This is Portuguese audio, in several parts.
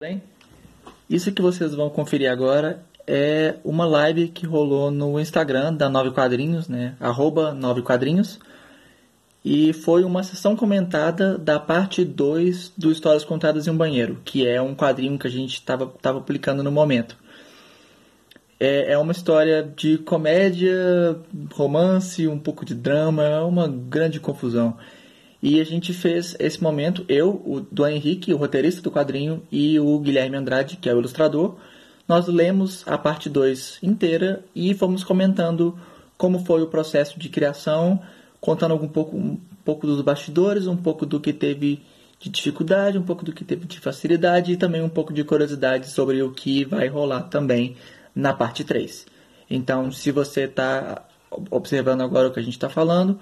Bem, isso que vocês vão conferir agora é uma live que rolou no Instagram da Nove Quadrinhos, né? Arroba Nove Quadrinhos. E foi uma sessão comentada da parte 2 do Histórias Contadas em um Banheiro, que é um quadrinho que a gente estava tava publicando no momento. É, é uma história de comédia, romance, um pouco de drama, é uma grande confusão. E a gente fez esse momento, eu, o do Henrique, o roteirista do quadrinho, e o Guilherme Andrade, que é o ilustrador. Nós lemos a parte 2 inteira e fomos comentando como foi o processo de criação, contando um pouco, um pouco dos bastidores, um pouco do que teve de dificuldade, um pouco do que teve de facilidade e também um pouco de curiosidade sobre o que vai rolar também na parte 3. Então, se você está observando agora o que a gente está falando,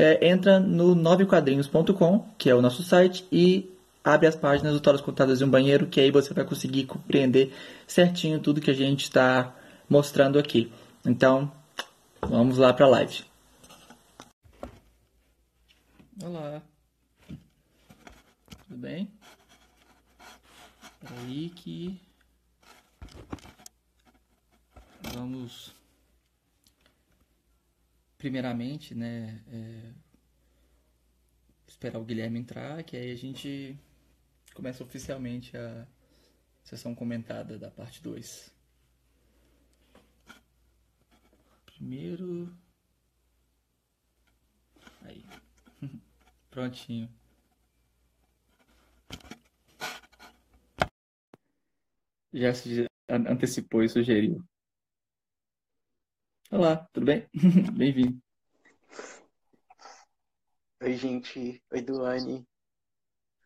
é, entra no novequadrinhos.com, que é o nosso site, e abre as páginas do Histórias Contadas em um Banheiro, que aí você vai conseguir compreender certinho tudo que a gente está mostrando aqui. Então, vamos lá para a live. Olá. Tudo bem? Aí que vamos primeiramente, né, é, esperar o Guilherme entrar, que aí a gente começa oficialmente a sessão comentada da parte 2. Primeiro. Aí. Prontinho. Já se antecipou e sugeriu. Olá, tudo bem? Bem-vindo. Oi, gente. Oi, Duane.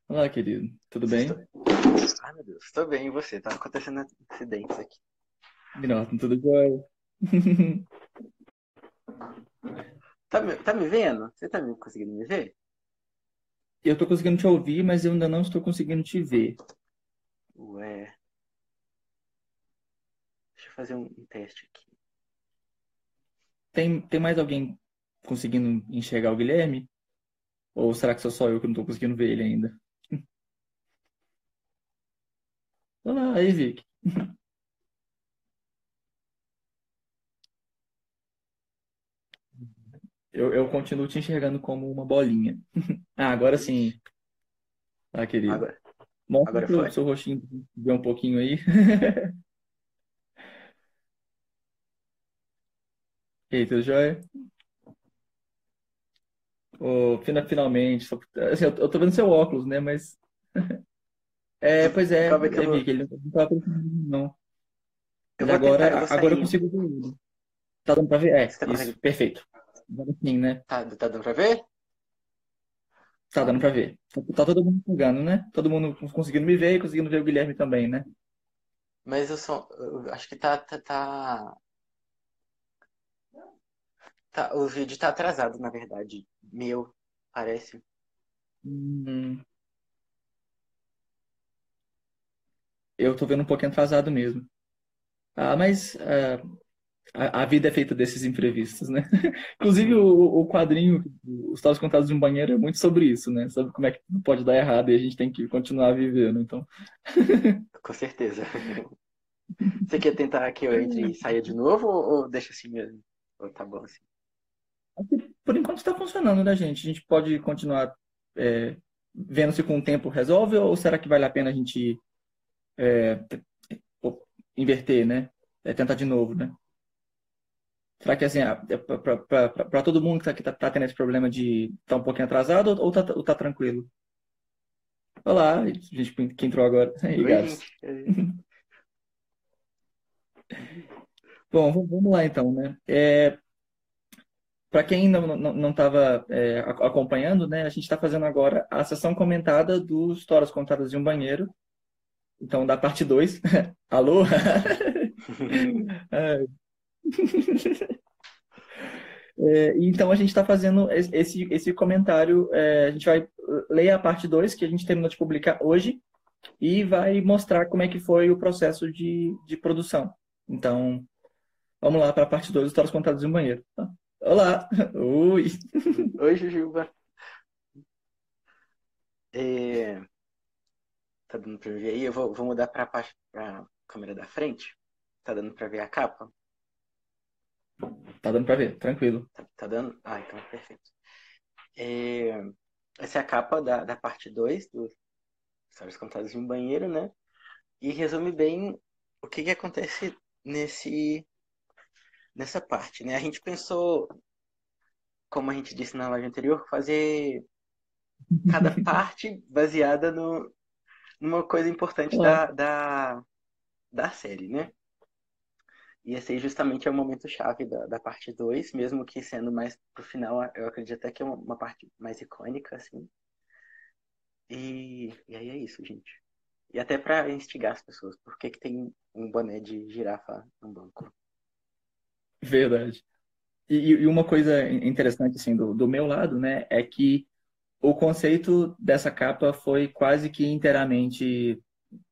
Olá, querido. Tudo bem? Estou... Ai, meu Deus. Estou bem, e você? Tá acontecendo acidentes aqui. Nossa, tudo jóia. Tá me, tá me vendo? Você tá me conseguindo me ver? Eu tô conseguindo te ouvir, mas eu ainda não estou conseguindo te ver. Ué. Deixa eu fazer um teste aqui. Tem, tem mais alguém conseguindo enxergar o Guilherme? Ou será que sou só eu que não estou conseguindo ver ele ainda? Olá, aí, Vic. Eu, eu continuo te enxergando como uma bolinha. Ah, agora sim. Ah, querido. Agora, Mostra agora pro foi? seu rostinho ver um pouquinho aí. E aí, tudo jóia? Ô, fina- finalmente. só- assim, eu, eu tô vendo seu óculos, né? Mas. É, pois é, aí que eu vou, Vic, ele não tava aparecendo, não. eu Mas vou tentar, eu agora, vou agora eu consigo ver ele. Tá dando pra ver? É, Você tá isso, conseguindo? perfeito. Agora sim, né? Tá, tá dando pra ver? Tá dando pra ver. Tá todo mundo enxergando, né? Todo mundo conseguindo me ver e conseguindo ver o Guilherme também, né? Mas eu só, eu acho que tá, tá, tá, tá, o vídeo tá atrasado, na verdade. Meu, parece. Hum, eu tô vendo um pouquinho atrasado mesmo. Ah, mas ah, a, a vida é feita desses imprevistos, né? Inclusive, o, o quadrinho, Os Tais Contados de um Banheiro, é muito sobre isso, né? Sobre como é que pode dar errado e a gente tem que continuar vivendo. Então, Com certeza. Você quer tentar que eu entre e saia de novo ou, ou deixa assim mesmo? Ou tá bom assim? Por enquanto está funcionando, né, gente? A gente pode continuar é, vendo se com o tempo resolve ou será que vale a pena a gente é, inverter, né? É, tentar de novo, né? Será que assim, para todo mundo que tá, que tá, tá tendo esse problema de estar um pouquinho atrasado ou, ou tá, ou tá tranquilo? Olá, gente que entrou agora. Aí, gente. Bom, vamos lá então, né? É, para quem não estava acompanhando, né? A gente está fazendo agora a sessão comentada do Histórias Contadas em um Banheiro. Então, da parte 2. Alô? É, É, então a gente está fazendo es- esse, esse comentário. é, a gente vai ler a parte 2 que a gente terminou de publicar hoje e vai mostrar como é que foi o processo de, de produção. Então, vamos lá para a parte 2 Histórias Contadas em um Banheiro. tá? Olá! Oi! Oi, Jujuba. É, Tá dando pra ver aí? Eu vou, vou mudar pra, pra câmera da frente. Tá dando pra ver a capa? Tá dando pra ver, tranquilo. Tá, tá dando? Ah, então perfeito. É, essa é a capa da, da parte 2 do Histórias Contadas em um Banheiro, né? E resume bem o que, que acontece nesse nessa parte, né? A gente pensou, como a gente disse na live anterior, fazer cada parte baseada no, numa coisa importante da, da, da série, né? E esse aí justamente é o momento chave da, da parte 2, mesmo que sendo mais pro final, eu acredito até que é uma, uma parte mais icônica, assim. E, e aí é isso, gente. E até para instigar as pessoas, por que, que tem um boné de girafa no banco? Verdade. E, e uma coisa interessante, assim, do, do meu lado, né, é que o conceito dessa capa foi quase que inteiramente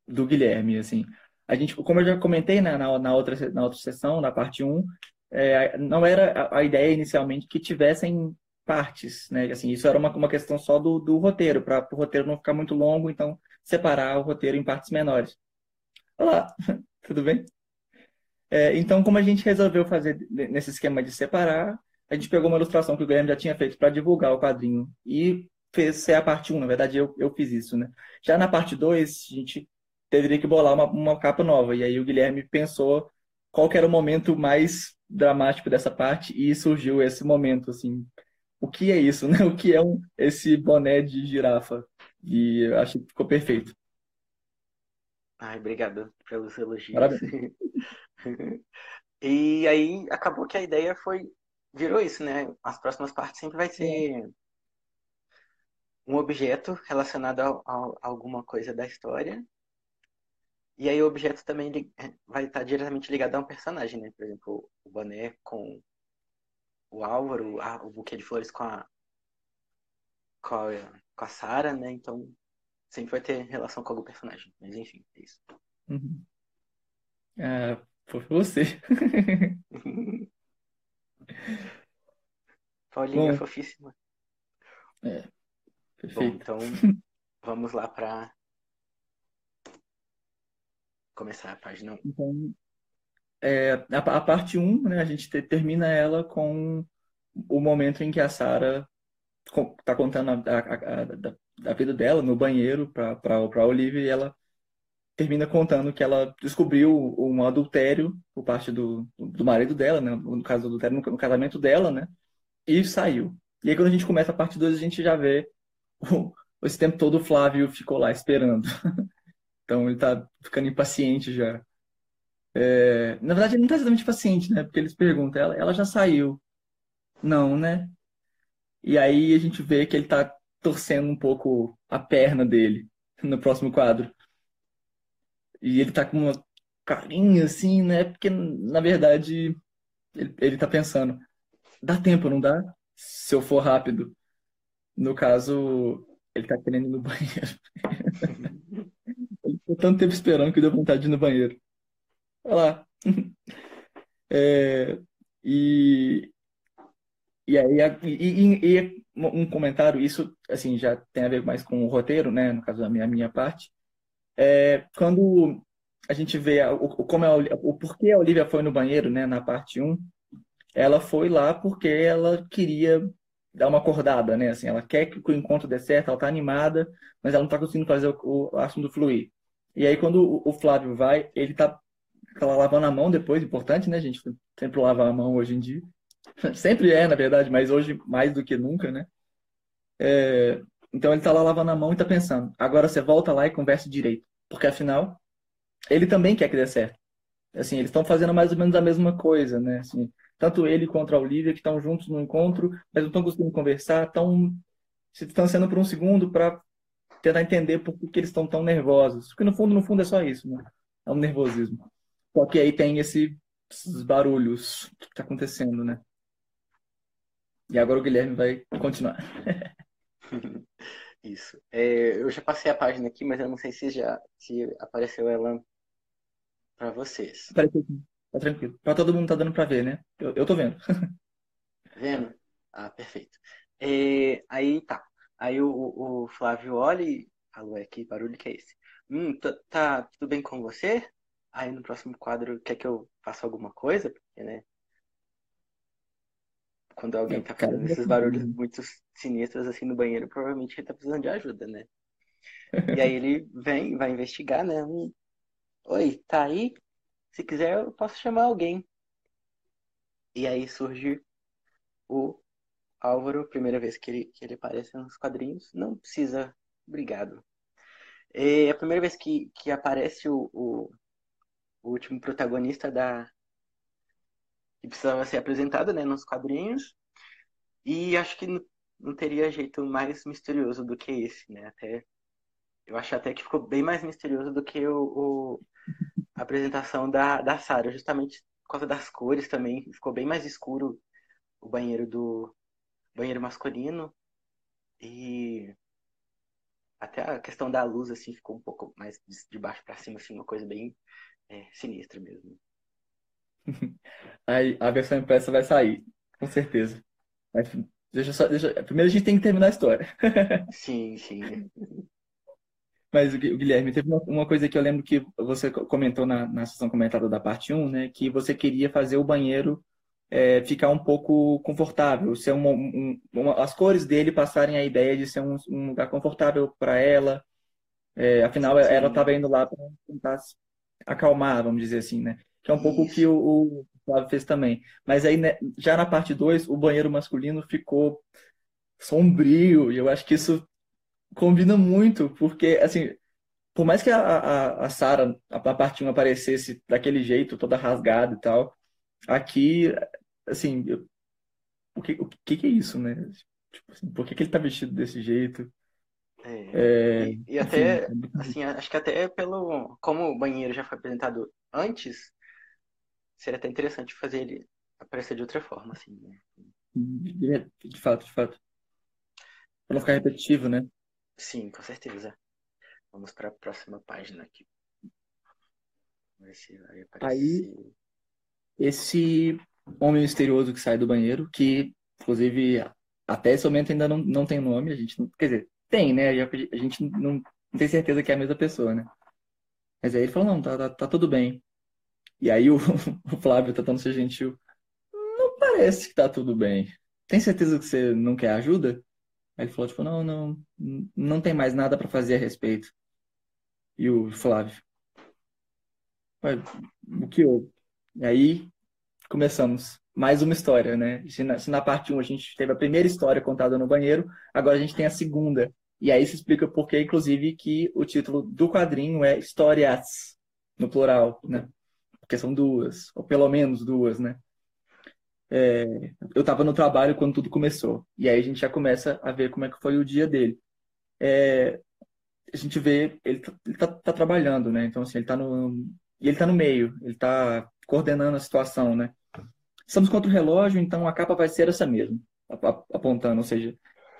do Guilherme, assim. A gente, como eu já comentei né, na, na, outra, na outra sessão, na parte 1, é, não era a, a, ideia inicialmente que tivessem partes, né? Assim, isso era uma, uma questão só do, do roteiro, para o roteiro não ficar muito longo, então separar o roteiro em partes menores. Olá, tudo bem? É, então, como a gente resolveu fazer nesse esquema de separar, a gente pegou uma ilustração que o Guilherme já tinha feito para divulgar o quadrinho e fez ser a parte 1. Na verdade, eu, eu fiz isso, né? Já na parte 2, a gente teria que bolar uma, uma capa nova. E aí o Guilherme pensou qual era o momento mais dramático dessa parte e surgiu esse momento, assim. O que é isso, né? O que é um, esse boné de girafa? E eu acho que ficou perfeito. Ai, obrigado pelos elogios. Parabéns. e aí acabou que a ideia foi virou isso, né? As próximas partes sempre vai ser um objeto relacionado a, a, a alguma coisa da história. E aí o objeto também vai estar diretamente ligado a um personagem, né? Por exemplo, o boné com o Álvaro, a, o buquê de flores com a com a, com a Sarah, né? Então sempre vai ter relação com algum personagem. Mas enfim, é isso. Uhum. É, foi você. Paulinha Bom, fofíssima. É, perfeito. Bom, então vamos lá para começar a página 1. Então, é, a, a, parte 1, né, a gente te, termina ela com o momento em que a Sarah está contando a, a, a, vida dela no banheiro para a Olivia e ela termina contando que ela descobriu um adultério por parte do, do marido dela, né? No caso do adultério, no, casamento dela, né? E saiu. E aí quando a gente começa a parte 2, a gente já vê o, esse tempo todo o Flávio ficou lá esperando. então ele tá ficando impaciente já. É, na verdade, ele não tá exatamente paciente, né? Porque eles perguntam, ela, ela já saiu. Não, né? E aí a gente vê que ele tá torcendo um pouco a perna dele no próximo quadro. E ele tá com uma carinha assim, né? Porque, na verdade, ele, ele tá pensando, dá tempo, não dá? Se eu for rápido. No caso, ele tá querendo ir no banheiro. ele ficou tanto tempo esperando que deu vontade de ir no banheiro. Olha lá. É, e, e aí, e, e, e, um comentário, isso assim já tem a ver mais com o roteiro, né? No caso da minha, minha parte. É, quando a gente vê o, como a, o porquê a Olivia foi no banheiro, né, na parte 1, ela foi lá porque ela queria dar uma acordada, né? Assim, ela quer que o encontro dê certo, ela tá animada, mas ela não tá conseguindo fazer o, o assunto fluir. E aí quando o, o Flávio vai, ele tá, tá lavando a mão depois, importante, né, gente? Sempre lavar a mão hoje em dia. Sempre é, na verdade, mas hoje mais do que nunca, né? É, então ele tá lá lavando a mão e tá pensando, agora você volta lá e conversa direito. Porque afinal, ele também quer que dê certo. Assim, eles estão fazendo mais ou menos a mesma coisa, né? Assim, tanto ele quanto a Olivia, que estão juntos no encontro, mas não estão conseguindo conversar, estão se distanciando por um segundo para tentar entender por que, que eles estão tão nervosos. Porque no fundo, no fundo é só isso, né? É um nervosismo. Só que aí tem esse, esses barulhos que está acontecendo, né? E agora o Guilherme vai continuar. Isso. É, eu já passei a página aqui, mas eu não sei se já se apareceu ela para vocês. Apareceu sim. Tá tranquilo. Pra todo mundo tá dando pra ver, né? Eu, eu tô vendo. Tá vendo? Ah, perfeito. É, aí tá. Aí o, o Flávio olha e falou, é que barulho que é esse? hum, tá, tá tudo bem com você? Aí no próximo quadro, quer que eu faça alguma coisa? Porque, né? Quando alguém É, tá fazendo esses barulhos muito sinistros assim no banheiro, provavelmente ele tá precisando de ajuda, né? E aí ele vem, vai investigar, né? Hum, Oi, tá aí? Se quiser, eu posso chamar alguém. E aí surge o Álvaro, primeira vez que ele, que ele aparece nos quadrinhos. Não precisa, obrigado. É a primeira vez que, que aparece o, o, o último protagonista da que precisava ser apresentado, né, nos quadrinhos. E acho que não teria jeito mais misterioso do que esse, né? Até eu acho até que ficou bem mais misterioso do que o, o- a apresentação da, da Sarah, justamente por causa das cores também. Ficou bem mais escuro o banheiro do banheiro masculino e até a questão da luz assim ficou um pouco mais de baixo para cima, assim, uma coisa bem é, sinistra mesmo. Aí a versão impressa vai sair, com certeza. Mas deixa só, deixa, primeiro a gente tem que terminar a história. Sim, sim. Mas, Guilherme, teve uma, coisa que eu lembro que você co- comentou na, na sessão comentada da parte um, né? Que você queria fazer o banheiro é, ficar um pouco confortável, ser uma, um- uma- as cores dele passarem a ideia de ser um, um lugar confortável para ela. É, afinal, ela Sim. estava indo lá para tentar se acalmar, vamos dizer assim, né? Que é um pouco o que Isso. o Flávio fez também. Mas aí, né, já na parte 2, o banheiro masculino ficou sombrio, e eu acho que isso combina muito, porque, assim, por mais que a, a, a Sarah, a, a parte 1 aparecesse daquele jeito, toda rasgada e tal, aqui, assim, eu- o que, o que que é isso, né? Tipo assim, por que que ele tá vestido desse jeito? É, É, e, e até, é assim, acho que até pelo. Como o banheiro já foi apresentado antes, seria até interessante fazer ele aparecer de outra forma, assim, né? de, de fato, de fato. Pra não ficar repetitivo, né? Sim, com certeza. Vamos para a próxima página aqui. Vai Aí, aparecer. esse homem misterioso que sai do banheiro, que, inclusive, até esse momento ainda não, não tem nome, a gente não, quer dizer, tem, né? A gente não, não tem certeza que é a mesma pessoa, né? Mas aí ele falou, não, tá, tá, tá tudo bem. E aí o, o Flávio, tentando ser gentil, não parece que tá tudo bem. Tem certeza que você não quer ajuda? Aí ele falou, tipo, não, não, não tem mais nada pra fazer a respeito. E o Flávio, "Ué, o que houve? E aí começamos mais uma história, né? Se na, se na parte um a gente teve a primeira história contada no banheiro, agora a gente tem a segunda. E aí se explica por que, inclusive, que o título do quadrinho é Histórias, no plural, né? Porque são duas, ou pelo menos duas, né? É, eu estava no trabalho quando tudo começou. E aí a gente já começa a ver como é que foi o dia dele. É, a gente vê, ele tá, ele tá, tá trabalhando, né? Então, assim, ele tá no, ele tá no meio, ele tá coordenando a situação, né? Estamos contra o relógio, então a capa vai ser essa mesmo, ap- ap- apontando, ou seja,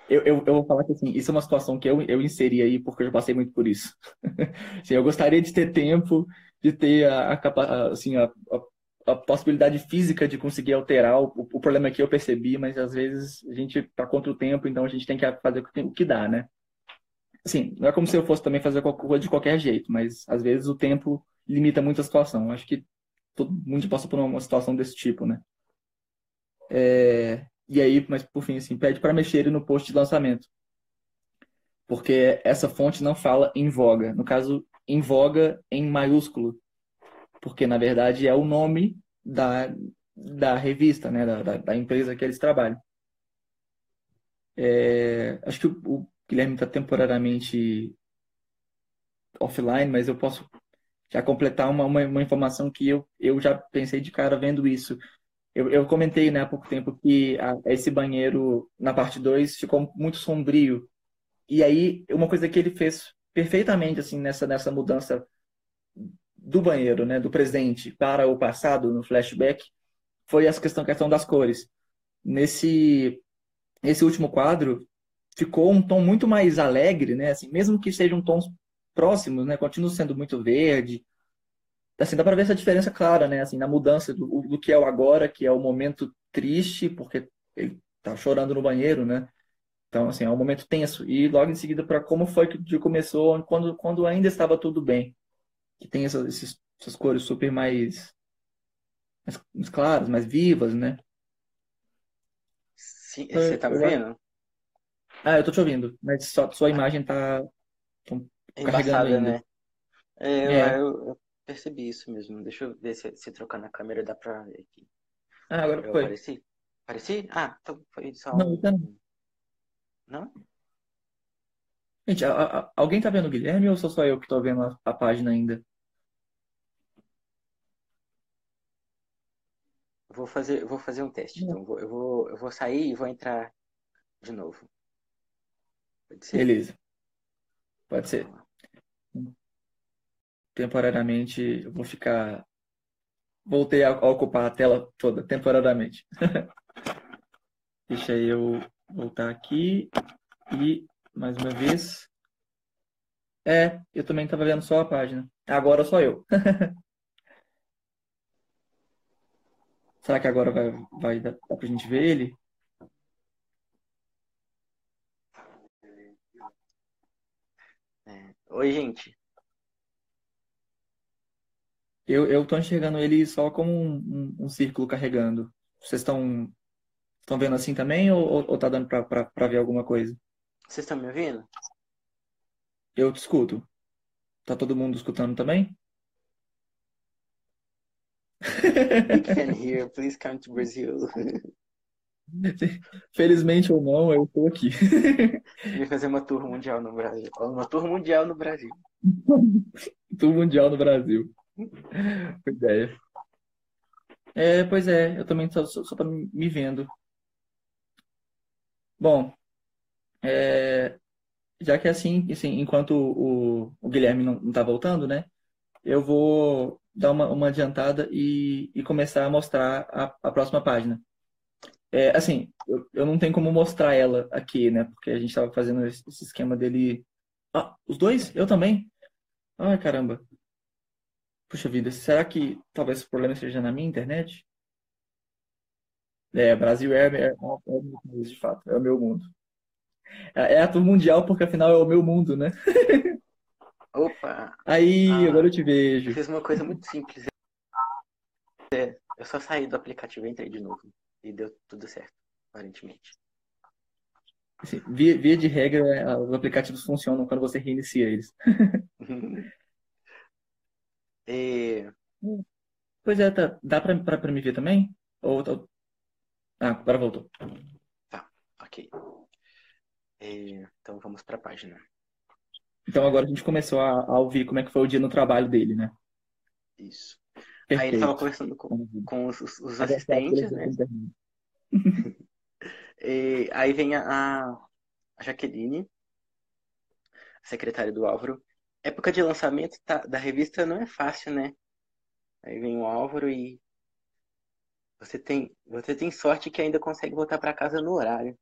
eu, eu, eu vou falar que assim, isso é uma situação que eu, eu inseri aí porque eu já passei muito por isso. Assim, eu gostaria de ter tempo, de ter a, a, assim, a, a, a possibilidade física de conseguir alterar. O, o problema que eu percebi, mas às vezes a gente tá contra o tempo, então a gente tem que fazer o que, tem- o que dá, né? Assim, não é como se eu fosse também fazer qualquer coisa de qualquer jeito, mas às vezes o tempo limita muito a situação. Acho que todo mundo passa por uma situação desse tipo, né? É, e aí, mas por fim, assim, pede para mexer no post de lançamento, porque essa fonte não fala em voga. No caso, em voga em maiúsculo, porque na verdade é o nome da, da revista, né? Da, da, da empresa que eles trabalham. É, acho que o, o Guilherme está temporariamente offline, mas eu posso já completar uma, uma, uma informação que eu, eu já pensei de cara vendo isso. Eu, eu comentei, né, há pouco tempo que a- esse banheiro, na parte 2 ficou muito sombrio. E aí, uma coisa que ele fez perfeitamente, assim, nessa, nessa mudança do banheiro, né, do presente para o passado, no flashback, foi essa questão, questão das cores. Nesse, nesse último quadro, ficou um tom muito mais alegre, né, assim, mesmo que sejam tons próximos, né, continua sendo muito verde, assim, dá para ver essa diferença clara, né? Assim, na mudança do, do que é o agora, que é o momento triste, porque ele tá chorando no banheiro, né? Então, assim, é um momento tenso. E logo em seguida para como foi que o dia começou, quando, quando ainda estava tudo bem. Que tem essas, esses, essas cores super mais, mais, mais claras, mais vivas, né? Sim, você tá me? Ah, eu tô te ouvindo, mas só, sua imagem tá tão É carregando embaçada, ainda. né? É, eu, É. eu- eu percebi isso mesmo. Deixa eu ver se, se trocar na câmera dá pra ver aqui. Ah, agora Eu foi. apareci? Apareci? Ah, então foi só Não, um. Não. Gente, a- a- alguém tá vendo o Guilherme ou sou só eu que tô vendo a, a página ainda? Vou fazer, vou fazer um teste. Então, eu vou, eu vou, sair e vou entrar de novo. Pode ser? Beleza, pode ser. Temporariamente eu vou ficar. Voltei a, a ocupar a tela toda, temporariamente. Deixa eu voltar aqui e mais uma vez. É, eu também tava vendo só a página. Agora só eu. Será que agora vai, vai dar, dá pra gente ver ele? É. Oi, gente. Eu, eu tô enxergando ele só como um, um, um círculo carregando. Vocês estão estão vendo assim também ou, ou, tá dando pra ver alguma coisa? Vocês estão me ouvindo? Eu te escuto. Tá todo mundo escutando também? Big fan here. Please come to Brazil. Felizmente ou não, eu tô aqui. Vim fazer uma tour mundial no Brasil. Uma tour mundial no Brasil. Tour mundial no Brasil. Ideia. É, pois é, eu também só, só, só tô me vendo. Bom, é, já que é assim, assim, enquanto o, o Guilherme não, não tá voltando, né? Eu vou dar uma, uma adiantada e, e começar a mostrar a, a próxima página. É, assim, eu, eu não tenho como mostrar ela aqui, né? Porque a gente estava fazendo esse esquema dele. Ah, os dois? Eu também? Ai, caramba. Puxa vida, será que talvez o problema seja na minha internet? É, Brasil é, é, é o meu país, de fato, é o meu mundo. É, é a tour mundial porque afinal é o meu mundo, né? Opa! Aí, Ah. agora eu te Eu vejo. fiz uma coisa muito simples. É, Eu só saí do aplicativo e entrei de novo. E deu tudo certo, aparentemente. Assim, via, via de regra, é, os aplicativos funcionam quando você reinicia eles. E, Pois é, tá, dá pra, pra, pra me ver também? Ou, ou- Ah, agora voltou. ok. E, então vamos para a página. Então agora a gente começou a, a ouvir como é que foi o dia no trabalho dele, né? Isso. Aí ele estava Perfeito. conversando com, com os, os- os tá assistentes, né? E aí vem a, a Jaqueline, secretária do Álvaro. Época de lançamento tá- da revista não é fácil, né? Aí vem o Álvaro e você tem, você tem sorte que ainda consegue voltar para casa no horário.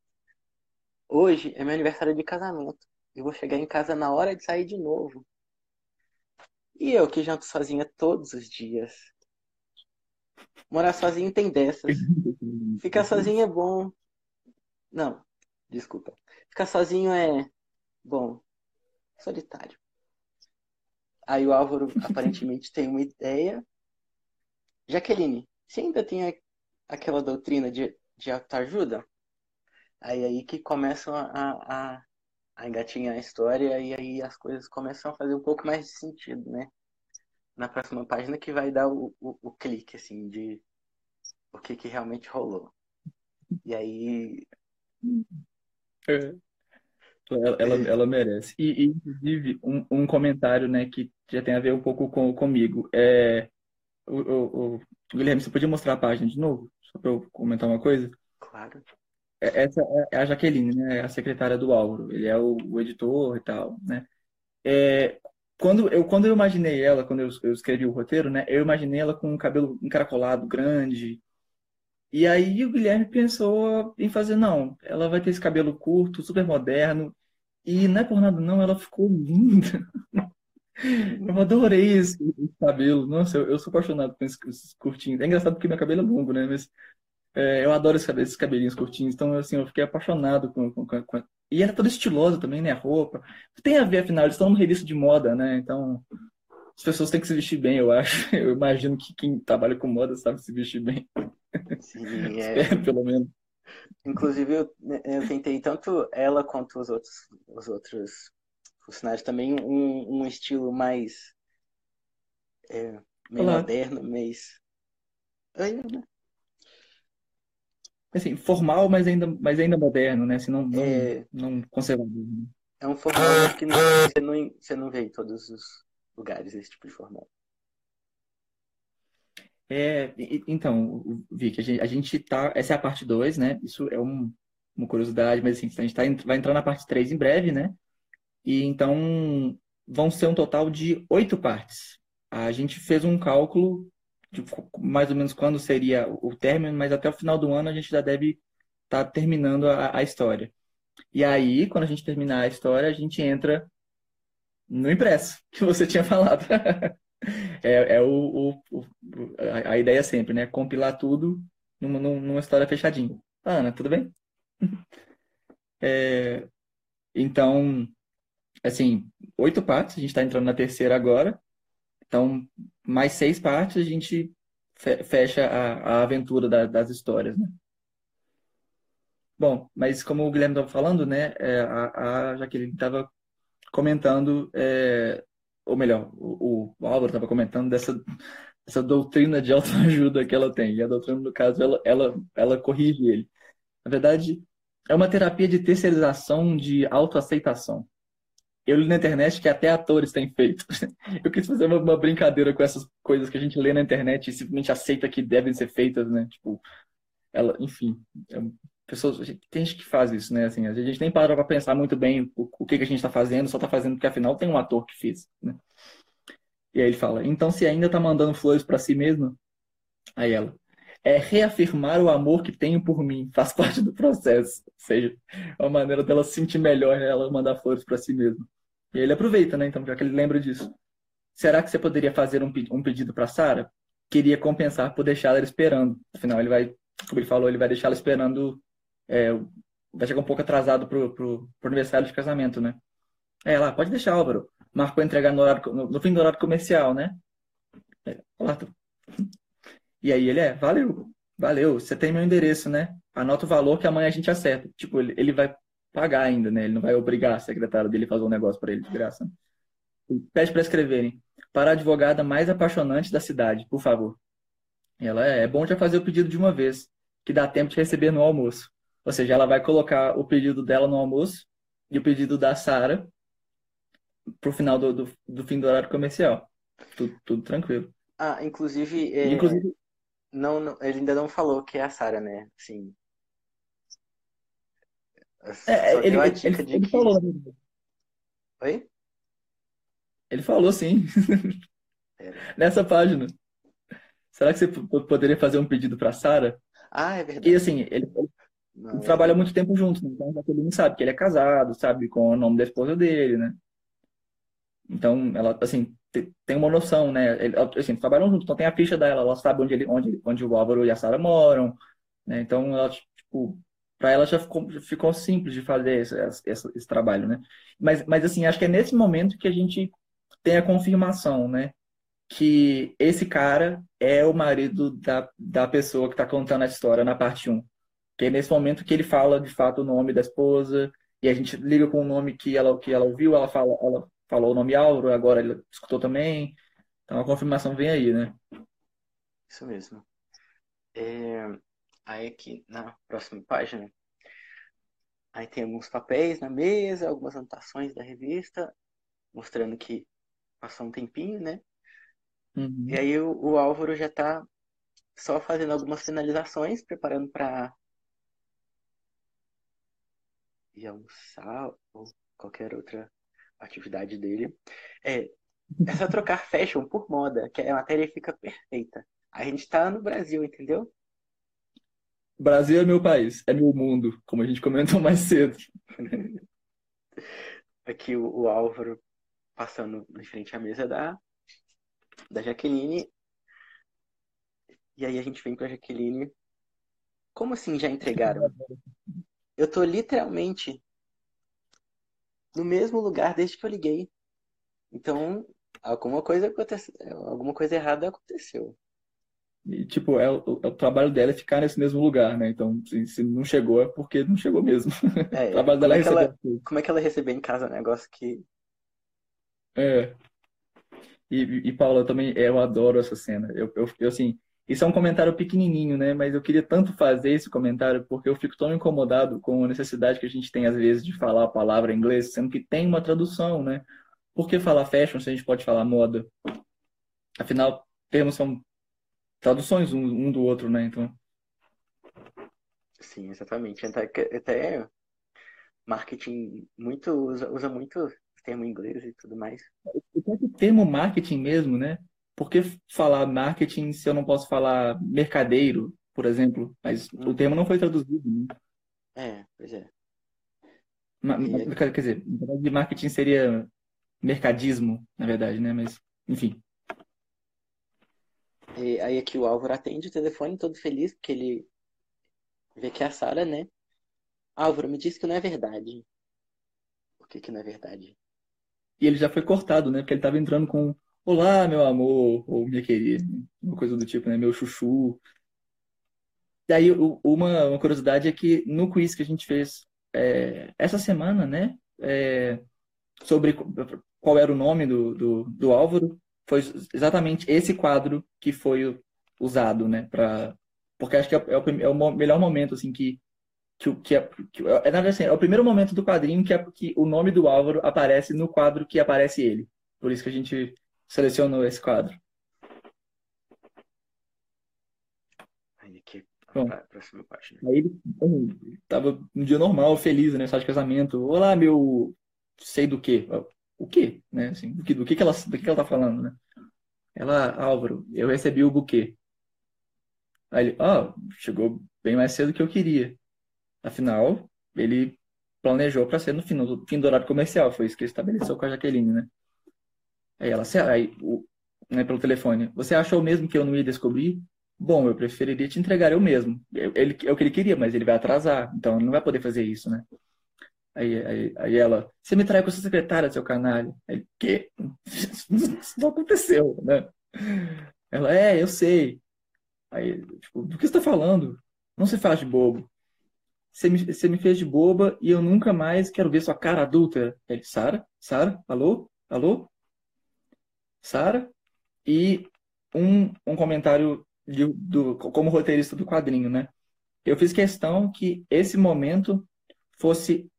Hoje é meu aniversário de casamento. Eu vou chegar em casa na hora de sair de novo. E eu que janto sozinha todos os dias. Morar sozinho tem dessas. Ficar sozinho é bom. Não, desculpa. Ficar sozinho é bom. Solitário. Aí o Álvaro aparentemente tem uma ideia. Jaqueline, você ainda tem aquela doutrina de, de autoajuda? Aí aí que começam a, a, a, a engatinhar a história e aí as coisas começam a fazer um pouco mais de sentido, né? Na próxima página que vai dar o, o, o clique, assim, de o que que realmente rolou. E aí É. Ela, ela, ela merece. E, e, inclusive, um, um comentário, né, que já tem a ver um pouco com, comigo. É, o, o, o- Guilherme, você podia mostrar a página de novo? Só para eu comentar uma coisa? Claro. É- Essa é a Jaqueline, né, a secretária do Álvaro. Ele é o, o editor e tal, né? É, quando eu, quando eu imaginei ela, quando eu, eu escrevi o roteiro, né, eu imaginei ela com um cabelo encaracolado, grande. E aí o Guilherme pensou em fazer, não, ela vai ter esse cabelo curto, super moderno. E não é por nada, não, ela ficou linda. Eu adorei esse, esse cabelo. Nossa, eu, eu sou apaixonado por esses, esses curtinhos. É engraçado porque meu cabelo é longo, né? Mas É, eu adoro esses cabelinhos curtinhos, então assim, eu fiquei apaixonado com, com, com... E era toda estilosa também, né? A roupa. Tem a ver, afinal, eles estão numa revista de moda, né? Então, as pessoas têm que se vestir bem, eu acho. Eu imagino que quem trabalha com moda sabe se vestir bem. Sim, é... pelo menos. Inclusive, eu, eu, tentei tanto ela quanto os outros, os outros funcionários também um, um estilo mais é, meio Olá. moderno, mais. né? Assim, formal, mas ainda, mas ainda moderno, né? Assim, não, não, é... não conservador. Né? É um formal que não, você, não, você não vê em todos os lugares esse tipo de formal. É, então, Vicky, a gente, a gente tá. Essa é a parte 2, né? Isso é um, uma curiosidade, mas assim, a gente tá, vai entrar na parte 3 em breve, né? E então vão ser um total de oito partes. A gente fez um cálculo de mais ou menos quando seria o término, mas até o final do ano a gente já deve estar tá terminando a, a história. E aí, quando a gente terminar a história, a gente entra no impresso, que você tinha falado. é, é o, o, a, ideia sempre, né? Compilar tudo numa, numa história fechadinha. Ana, tudo bem? É, então, assim, oito partes, a gente está entrando na terceira agora. Então, mais seis partes, a gente fecha a, a aventura da, das histórias, né? Bom, mas como o Guilherme estava falando, né, é, a, a Jaqueline estava comentando, é, ou melhor, o, o Álvaro estava comentando dessa, dessa doutrina de autoajuda que ela tem. E a doutrina, no caso, ela, ela, ela corrige ele. Na verdade, é uma terapia de terceirização de autoaceitação. Eu li na internet que até atores têm feito. Eu quis fazer uma, brincadeira com essas coisas que a gente lê na internet e simplesmente aceita que devem ser feitas, né? Tipo, ela, enfim, é, pessoas, tem gente que faz isso, né? Assim, a gente nem para para pensar muito bem o, o que, que a gente está fazendo, só está fazendo porque afinal tem um ator que fez, né? E aí ele fala: então se ainda está mandando flores para si mesma, aí ela é reafirmar o amor que tenho por mim, faz parte do processo. Ou seja, é uma maneira dela se sentir melhor, né? ela mandar flores para si mesma. E ele aproveita, né? Então, já que ele lembra disso. Será que você poderia fazer um, um pedido para Sara? Queria compensar por deixar ela esperando. Afinal, ele vai, como ele falou, ele vai deixar ela esperando. É, vai chegar um pouco atrasado pro, pro, pro aniversário de casamento, né? É, lá, pode deixar, Álvaro. Marcou entregar no, horário, no, no fim do horário comercial, né? É, lá, e aí ele é, valeu, valeu, você tem meu endereço, né? Anota o valor que amanhã a gente acerta. Tipo, ele, ele vai pagar ainda, né? Ele não vai obrigar a secretária dele a fazer um negócio para ele de graça. Né? Pede para escreverem. Para a advogada mais apaixonante da cidade, por favor. Ela é, é bom já fazer o pedido de uma vez, que dá tempo de receber no almoço. Ou seja, ela vai colocar o pedido dela no almoço e o pedido da Sara pro final do, do, do, fim do horário comercial. Tudo, tudo tranquilo. Ah, inclusive, é... inclusive não, não, ele ainda não falou que é a Sarah, né? Assim. É, ele, ele, ele, ele falou. Né? Oi? Ele falou sim. É. Nessa página. Será que você poderia fazer um pedido para Sara? Ah, é verdade. E assim, ele, não, trabalha muito tempo junto, né? então ele não sabe que ele é casado, sabe com o nome da esposa dele, né? Então, ela, assim, tem uma noção, né? Assim, trabalham juntos, então tem a ficha dela, ela sabe onde, ele, onde, onde o Álvaro e a Sara moram, né? Então, ela, tipo, para ela já ficou, ficou simples de fazer esse, esse, esse, trabalho, né? Mas, mas, assim, acho que é nesse momento que a gente tem a confirmação, né? Que esse cara é o marido da, da pessoa que está contando a história na parte 1. Que é nesse momento que ele fala, de fato, o nome da esposa, e a gente liga com o nome que ela, que ela ouviu, ela fala, ela falou o nome Álvaro, agora ele escutou também. Então a confirmação vem aí, né? Isso mesmo. É... Aí aqui na próxima página, aí tem alguns papéis na mesa, algumas anotações da revista, mostrando que passou um tempinho, né? Uhum. E aí o, o Álvaro já está só fazendo algumas finalizações, preparando para ir almoçar ou qualquer outra atividade dele. É, é só trocar fashion por moda, que a matéria fica perfeita. A gente tá no Brasil, entendeu? Brasil é meu país, é meu mundo, como a gente comentou mais cedo. Aqui o, o Álvaro passando em frente à mesa da, da Jaqueline. E aí a gente vem pra Jaqueline Como assim já entregaram? Eu tô literalmente no mesmo lugar desde que eu liguei. Então, alguma coisa aconteceu, alguma coisa errada aconteceu. E, tipo, é o, é o trabalho dela é ficar nesse mesmo lugar, né? Então, se, se não chegou, é porque não chegou mesmo. É, o trabalho dela como é que ela, receber. como é que ela recebeu em casa um negócio que. É. E, e Paula, também, eu adoro essa cena. Eu, eu, eu, assim, isso é um comentário pequenininho, né? Mas eu queria tanto fazer esse comentário porque eu fico tão incomodado com a necessidade que a gente tem, às vezes, de falar a palavra em inglês, sendo que tem uma tradução, né? Por que falar fashion se a gente pode falar moda? Afinal, termos são traduções um, um do outro, né? Então, Sim, exatamente. Até, marketing muito usa, usa muito termo em inglês e tudo mais. o próprio termo marketing mesmo, né? Por que falar marketing se eu não posso falar mercadeiro, por exemplo? Mas o Uhum. termo não foi traduzido, né? É, pois é. Ma- E Quer dizer, verdade, marketing seria mercadismo, na verdade, né? Mas, enfim. e aí aqui o Álvaro atende o telefone todo feliz, porque ele vê que é a Sara, né? Álvaro, me diz que não é verdade. O que que não é verdade? E ele já foi cortado, né? Porque ele estava entrando com Olá, meu amor, ou minha querida, uma coisa do tipo, né? Meu chuchu. Aí, o- uma, uma curiosidade é que no quiz que a gente fez é, essa semana, né? é, sobre qu- qual era o nome do, do, do Álvaro, foi exatamente esse quadro que foi usado, né? Pra, porque acho que é, é o, é o mo- melhor momento, assim, que, que, que, é, que é, na verdade, assim, é o primeiro momento do quadrinho que, é, que o nome do Álvaro aparece no quadro que aparece ele. Por isso que a gente selecionou esse quadro. Aqui, Bom, pra próxima página. aí ele bom, tava um dia normal, feliz, né? Só de casamento. Olá, meu sei do quê? O quê? Né? Assim, do que, do que que ela, do que que ela tá falando, né? Ela, Álvaro, eu recebi o buquê. Aí ele, ah, chegou bem mais cedo do que eu queria. Afinal, ele planejou para ser no fim, no fim do horário comercial. Foi isso que ele estabeleceu com a Jaqueline, né? Aí ela, "Cê- aí, o, né, pelo telefone, você achou mesmo que eu não ia descobrir? Bom, eu preferiria te entregar eu mesmo. Ele, é o que ele queria, mas ele vai atrasar, então não vai poder fazer isso, né? Aí, aí, aí ela, você me trai com sua secretária, seu canalha. Aí, quê? Isso não aconteceu, né? Ela, é, eu sei. Aí, tipo, do que você tá falando? Não se faz de bobo. Você me, você me fez de boba e eu nunca mais quero ver sua cara adulta. Ele, Sara? Sara? Alô? Alô? Sara? E um, um comentário de- do, como roteirista do quadrinho, né? Eu fiz questão que esse momento fosse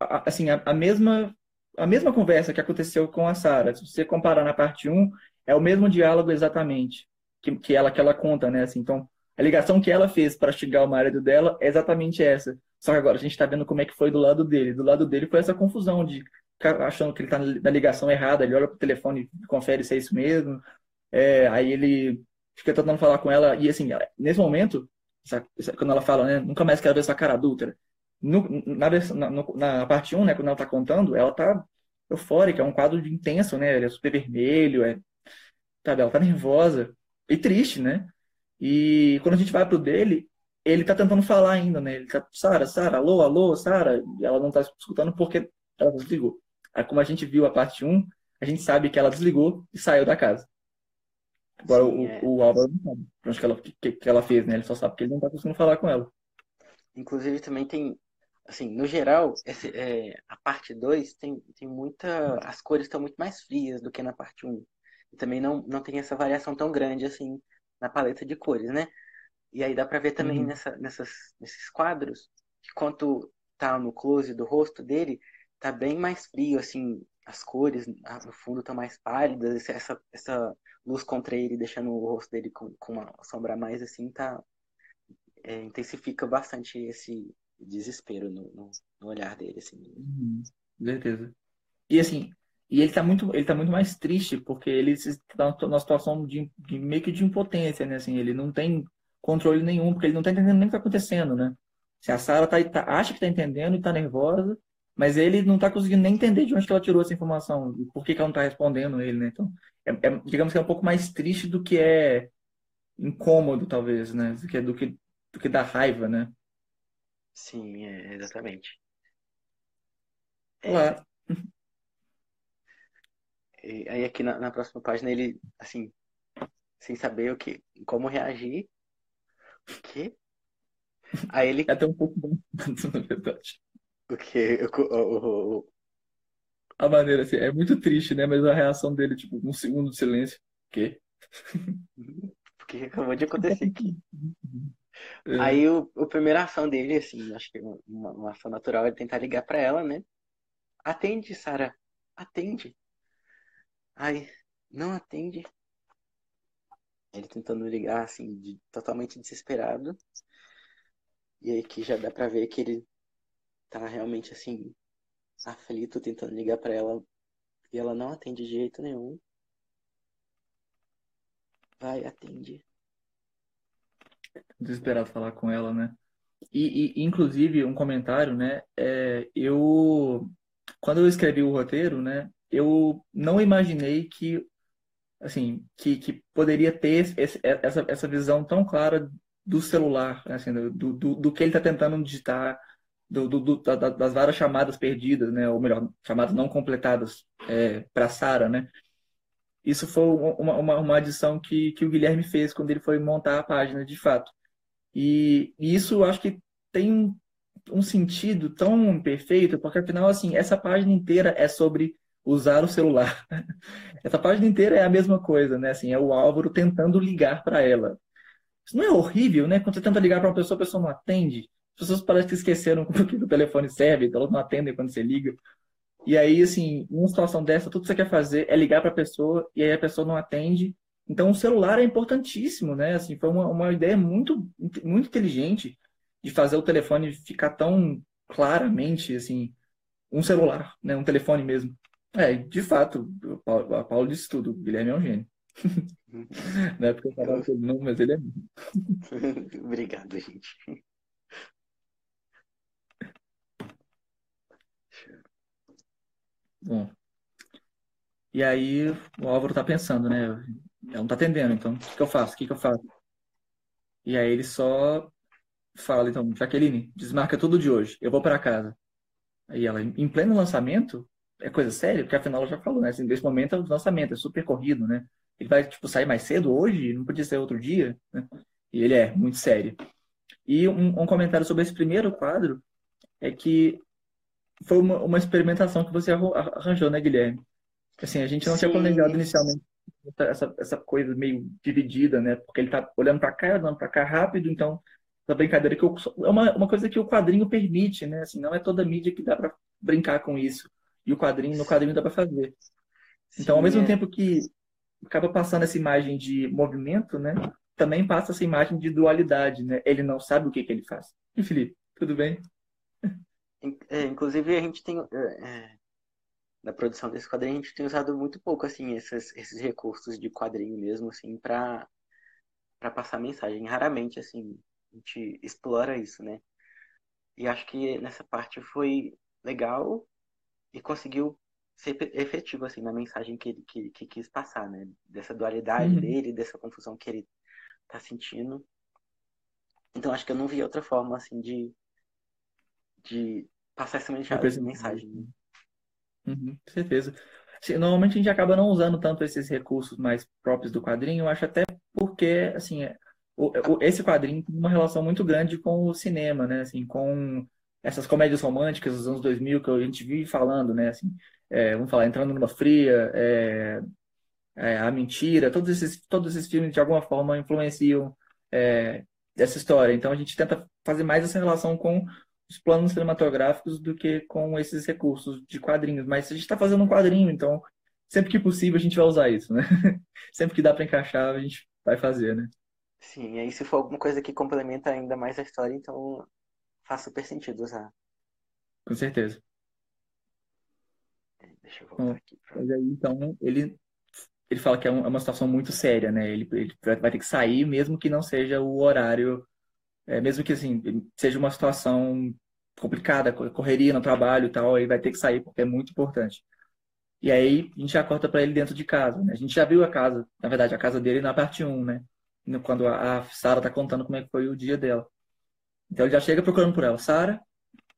assim, a, a mesma a mesma conversa que aconteceu com a Sara. Se você comparar na parte um é o mesmo diálogo exatamente que, que ela que ela conta, né? Assim, então, a ligação que ela fez para chegar ao marido dela é exatamente essa. Só que agora a gente está vendo como é que foi do lado dele. Do lado dele foi essa confusão de achando que ele está na ligação errada, ele olha pro telefone e confere se é isso mesmo. É, aí ele fica tentando falar com ela, e assim, nesse momento, essa- essa- quando ela fala, né, nunca mais quero ver sua cara adúltera. No- na, na, na parte 1, né, quando ela tá contando, ela tá eufórica, é um quadro intenso, né? Ele é super vermelho, é, sabe, ela tá nervosa e triste, né? E quando a gente vai pro dele, ele tá tentando falar ainda, né? Ele tá, Sara, Sara, alô, alô, Sara, e ela não tá escutando porque ela desligou. Como a gente viu a parte 1, a gente sabe que ela desligou e saiu da casa. Agora, Sim, o, é. o Álvaro não sabe pra onde que ela, que, que ela fez, né? Ele só sabe que ele não tá conseguindo falar com ela. Inclusive também tem, assim, no geral, esse, é, a parte 2 tem, tem muita. As cores estão muito mais frias do que na parte 1. E também não, não tem essa variação tão grande assim na paleta de cores, né? E aí dá pra ver também Uhum. nessa, nessas, nesses quadros que quando tá no close do rosto dele, tá bem mais frio, assim, as cores no fundo estão mais pálidas, essa, essa luz contra ele, deixando o rosto dele com, com uma sombra mais, assim, tá, é, intensifica bastante esse desespero no, no, no olhar dele, assim. Uhum. Certeza. E assim, e ele tá muito, ele tá muito mais triste porque ele se- tá numa situação de, de meio que de impotência, né? Assim, ele não tem controle nenhum, porque ele não tá entendendo nem o que tá acontecendo, né? Se a Sarah tá, tá- acha que tá entendendo e tá nervosa, mas ele não tá conseguindo nem entender de onde que ela tirou essa informação, e por que que ela não tá respondendo ele, né? Então, é, é, digamos que é um pouco mais triste do que é incômodo, talvez, né? Do que, do que do que da raiva, né? Sim, é, exatamente. Claro. E aí aqui na, na próxima página ele, assim, sem saber o que, como reagir. O quê? Aí ele. É até um pouco bom, na verdade. O quê? O, o, o, A maneira, assim, é muito triste, né? Mas a reação dele, tipo, um segundo de silêncio. O quê? o que acabou de acontecer aqui? É. Aí o, a primeira ação dele, assim, acho que uma, uma ação natural é tentar ligar pra ela, né? Atende, Sara. Atende. Aí, não atende. Ele tentando ligar, assim, de, totalmente desesperado. E aí que já dá pra ver que ele tá realmente, assim, aflito, tentando ligar pra ela. E ela não atende de jeito nenhum. Vai, atende. Desesperado falar com ela, né? E, e, inclusive, um comentário, né? É, eu, quando eu escrevi o roteiro, né? Eu não imaginei que, assim, que, que poderia ter esse, essa, essa visão tão clara do celular, né, assim, do, do, do que ele está tentando digitar, do, do, do, das várias chamadas perdidas, né? Ou melhor, chamadas não completadas é, para Sara, né? Isso foi uma, uma, uma adição que, que o Guilherme fez quando ele foi montar a página, de fato. E, e isso eu acho que tem um, um sentido tão perfeito, porque afinal, assim, essa página inteira é sobre usar o celular. Essa página inteira é a mesma coisa, né? Assim, é o Álvaro tentando ligar para ela. Isso não é horrível, né? Quando você tenta ligar para uma pessoa, a pessoa não atende. As pessoas parecem que esqueceram o que o telefone serve, então elas não atendem quando você liga. E aí, assim, numa situação dessa, tudo que você quer fazer é ligar para a pessoa e aí a pessoa não atende. Então, o celular é importantíssimo, né? Assim, foi uma, uma ideia muito, muito inteligente de fazer o telefone ficar tão claramente, assim, um celular, né? Um telefone mesmo. É, de fato, o Paulo, o Paulo disse tudo. O Guilherme é um gênio. não é porque eu falava não, mas ele é. Obrigado, gente. Bom. E aí o Álvaro tá pensando, né? Ela não tá atendendo, então o que que eu faço? O que que eu faço? E aí ele só fala, então, Jaqueline, desmarca tudo de hoje, eu vou para casa. Aí ela, em pleno lançamento, é coisa séria, porque afinal ela já falou, né? Assim, nesse momento é o lançamento, é super corrido, né? Ele vai, tipo, sair mais cedo hoje? Não podia ser outro dia? Né? E ele é muito sério. E um, um comentário sobre esse primeiro quadro é que foi uma, uma experimentação que você arranjou, né, Guilherme? Assim, a gente não tinha Sim. planejado inicialmente essa, essa coisa meio dividida, né? Porque ele tá olhando para cá, olhando para cá rápido, então essa brincadeira que eu, é uma, uma coisa que o quadrinho permite, né? Assim, não é toda mídia que dá para brincar com isso. E o quadrinho, no quadrinho dá para fazer. Então, ao Sim, mesmo é. tempo que acaba passando essa imagem de movimento, né? Também passa essa imagem de dualidade, né? Ele não sabe o que que ele faz. E Felipe, tudo bem? É, inclusive, a gente tem, é, é, na produção desse quadrinho, a gente tem usado muito pouco, assim, esses, esses recursos de quadrinho mesmo, assim, para para passar mensagem. Raramente, assim, a gente explora isso, né? E acho que nessa parte foi legal e conseguiu ser efetivo, assim, na mensagem que ele que, que quis passar, né? Dessa dualidade Uhum. dele, dessa confusão que ele tá sentindo. Então, acho que eu não vi outra forma, assim, de, de passar essa mensa- Representativo. mensagem. né? Uhum, com certeza. Assim, Normalmente a gente acaba não usando tanto esses recursos mais próprios do quadrinho, eu acho até porque, assim, o- o- esse quadrinho tem uma relação muito grande com o cinema, né? Assim, com essas comédias românticas dos anos 2000 que a gente vive falando, né? Assim, é, vamos falar, Entrando numa Fria, é, é, A Mentira, todos esses, todos esses filmes de alguma forma influenciam é, essa história. Então a gente tenta fazer mais essa relação com os planos cinematográficos do que com esses recursos de quadrinhos. Mas a gente está fazendo um quadrinho, então sempre que possível a gente vai usar isso, né? Sempre que dá para encaixar, a gente vai fazer, né? Sim, e aí se for alguma coisa que complementa ainda mais a história, então faz super sentido usar. Com certeza. Deixa eu voltar aqui pra... mas aí, então, ele, ele fala que é é uma situação muito séria, né? Ele, ele vai ter que sair, mesmo que não seja o horário, é, mesmo que assim, seja uma situação complicada, co- correria no trabalho e tal, ele vai ter que sair porque é muito importante. E aí a gente já corta para ele dentro de casa, né? A gente já viu a casa, na verdade, a casa dele na parte um né? No- Quando a, a Sarah tá contando como é que foi o dia dela. Então ele já chega procurando por ela. Sara,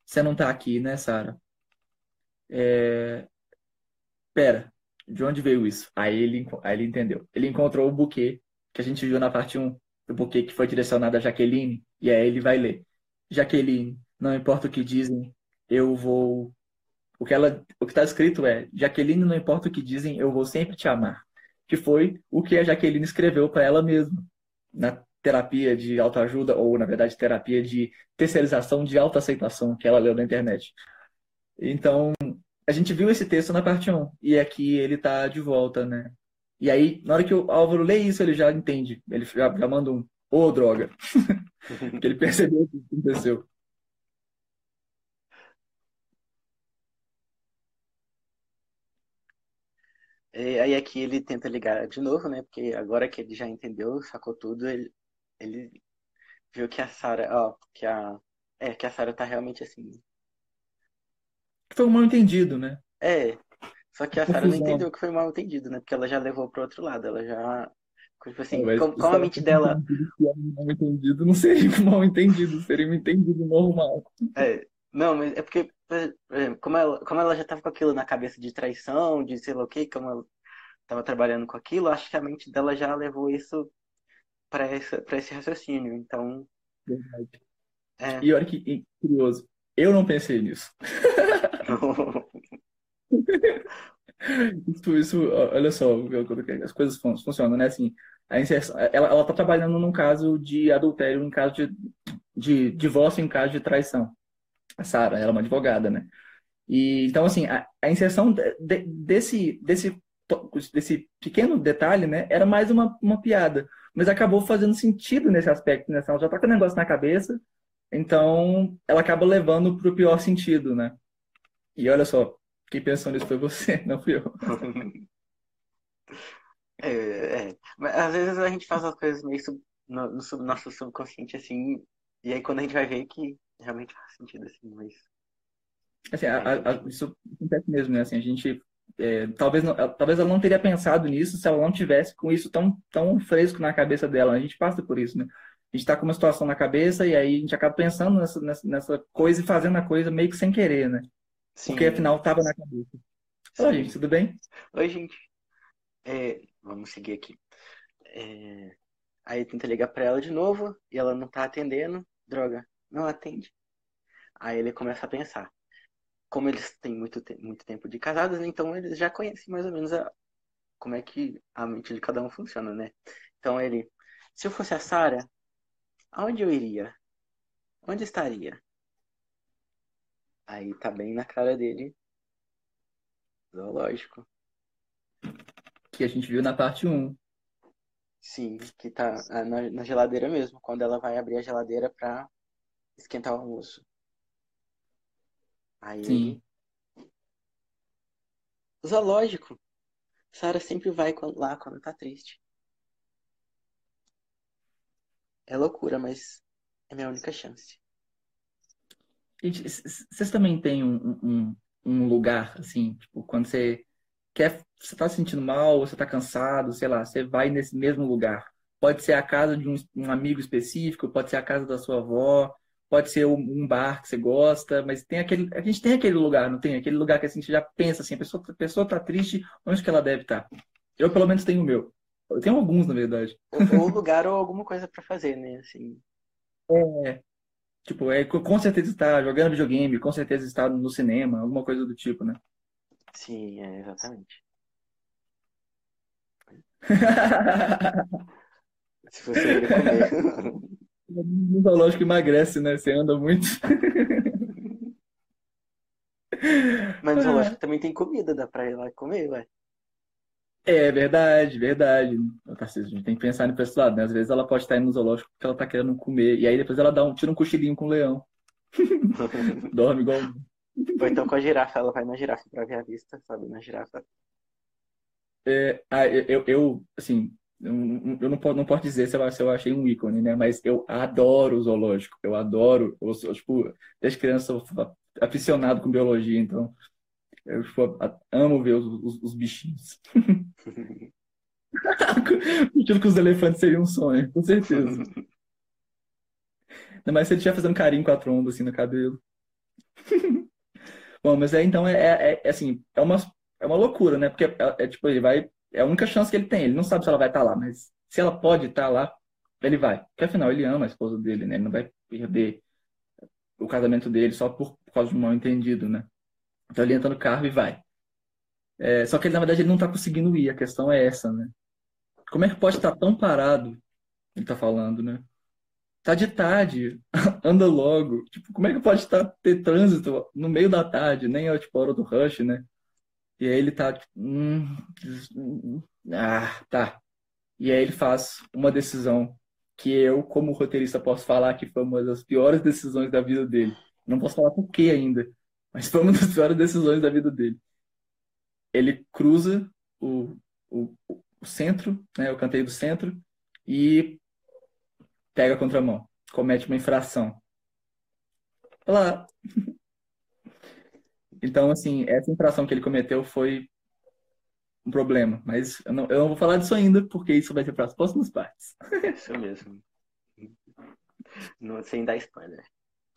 você não tá aqui, né, Sara? É... Pera, de onde veio isso? Aí ele, aí ele entendeu. Ele encontrou o buquê que a gente viu na parte 1, o buquê que foi direcionado a Jaqueline, e aí ele vai ler. Jaqueline, não importa o que dizem, eu vou. O que ela, o que está escrito é: Jaqueline, não importa o que dizem, eu vou sempre te amar. Que foi o que a Jaqueline escreveu para ela mesma na terapia de autoajuda, ou na verdade terapia de terceirização de autoaceitação que ela leu na internet. Então, a gente viu esse texto na parte 1, e aqui ele está de volta, né? E aí, na hora que o Álvaro lê isso, ele já entende. Ele já, já manda um, ô oh, droga. Porque ele percebeu o que aconteceu. E aí aqui ele tenta ligar de novo, né? Porque agora que ele já entendeu, sacou tudo, ele, ele viu que a Sarah, ó, que a é, que a Sarah tá realmente assim. Foi um mal entendido, né? É. Só que a Sarah não entendeu que foi mal entendido, né? Porque ela já levou pro outro lado, ela já Tipo assim, é, como, como a mente dela. Mal entendido não seria mal entendido, seria um entendido normal. É, não, mas é porque, como ela, como ela já tava com aquilo na cabeça de traição, de sei lá o quê, como ela tava trabalhando com aquilo, acho que a mente dela já levou isso para esse raciocínio. Então. Verdade. É. E olha que curioso, eu não pensei nisso. Isso, isso, olha só, as coisas funcionam, né? Assim, a inserção, ela, ela tá trabalhando num caso de adultério, em caso de, de divórcio, em caso de traição. A Sara, ela é uma advogada, né? E, então, assim, a, a inserção de, desse, desse, desse pequeno detalhe, né, era mais uma, uma piada. Mas acabou fazendo sentido nesse aspecto, né? Ela já tá com o negócio na cabeça, então ela acaba levando pro pior sentido, né? E olha só, quem pensou nisso foi você, não fui eu. É, é. Mas às vezes a gente faz as coisas meio sub, no, no sub, nosso subconsciente, assim, e aí quando a gente vai ver que realmente faz sentido, assim, mas. Assim, a, a, a, isso acontece mesmo, né? Assim, a gente. É, talvez, não, talvez ela não teria pensado nisso se ela não tivesse com isso tão, tão fresco na cabeça dela. A gente passa por isso, né? A gente está com uma situação na cabeça e aí a gente acaba pensando nessa, nessa, nessa coisa e fazendo a coisa meio que sem querer, né? Sim. Porque afinal estava na cabeça. Oi, gente, tudo bem? Oi, gente. É, vamos seguir aqui. É, aí tenta ligar para ela de novo e ela não tá atendendo. Droga, não atende. Aí ele começa a pensar. Como eles têm muito, te muito tempo de casados, né, então eles já conhecem mais ou menos a, como é que a mente de cada um funciona, né? Então ele, se eu fosse a Sara, aonde eu iria? Onde estaria? Aí tá bem na cara dele. Zoológico. Que a gente viu na parte 1. Sim, que tá na, na geladeira mesmo, quando ela vai abrir a geladeira pra esquentar o almoço. Aí. Sim. Zoológico. Sara sempre vai lá quando tá triste. É loucura, mas é minha única chance. Gente, vocês também têm um, um, um lugar, assim, tipo, quando você quer, você tá se sentindo mal, você tá cansado, sei lá, você vai nesse mesmo lugar. Pode ser a casa de um, um amigo específico, pode ser a casa da sua avó, pode ser um, bar que você gosta, mas tem aquele, a gente tem aquele lugar, não tem? Aquele lugar que assim, você já pensa assim, a pessoa, a pessoa tá triste, onde que ela deve estar? Tá? Eu pelo menos tenho o meu. Eu tenho alguns, na verdade. Ou lugar ou alguma coisa para fazer, né? Assim. É, Tipo, é, com certeza está jogando videogame, com certeza está no cinema, alguma coisa do tipo, né? Sim, é, exatamente. Se você comer. No zoológico emagrece, né? Você anda muito. Mas no zoológico também tem comida, dá pra ir lá comer, ué. É verdade, verdade. A gente tem que pensar no esse lado, né? Às vezes ela pode estar indo no zoológico porque ela tá querendo comer. E aí depois ela dá um, tira um cochilinho com o leão. Dorme igual. Ou então com a girafa, ela vai na girafa pra ver a vista, sabe? Na girafa. É, ah, eu, eu, assim, eu, eu não, posso, não posso dizer se eu, se eu achei um ícone, né? Mas eu adoro o zoológico. Eu adoro. Eu sou, tipo, desde criança eu sou aficionado com biologia, então eu amo ver os, os, os bichinhos. Aquilo que os elefantes seriam um sonho, com certeza. Ainda mais se ele estiver fazendo carinho com a tromba, assim, no cabelo. Bom, mas é, então, é, é, é, assim, é uma, é uma loucura, né? Porque, é, é, tipo, ele vai... É a única chance que ele tem. Ele não sabe se ela vai estar lá, mas se ela pode estar lá, ele vai. Porque, afinal, ele ama a esposa dele, né? Ele não vai perder o casamento dele só por, por causa de um mal entendido, né? Então ele entra no carro e vai. É, só que ele, na verdade, ele não está conseguindo ir. A questão é essa, né? Como é que pode estar tão parado? Ele está falando, né? Tá de tarde, anda logo. Tipo, como é que pode estar ter trânsito no meio da tarde? Nem é tipo a hora do rush, né? E aí ele tá tipo, hum, hum, ah, tá. E aí ele faz uma decisão que eu, como roteirista, posso falar que foi uma das piores decisões da vida dele. Não posso falar por quê ainda, mas foi uma das piores decisões da vida dele. Ele cruza o, o, o centro, né, o canteio do centro, e pega a contramão, comete uma infração. Olá! Então, assim, essa infração que ele cometeu foi um problema. Mas eu não, eu não vou falar disso ainda, porque isso vai ser para as próximas partes. Isso mesmo. Não, sem dar spoiler.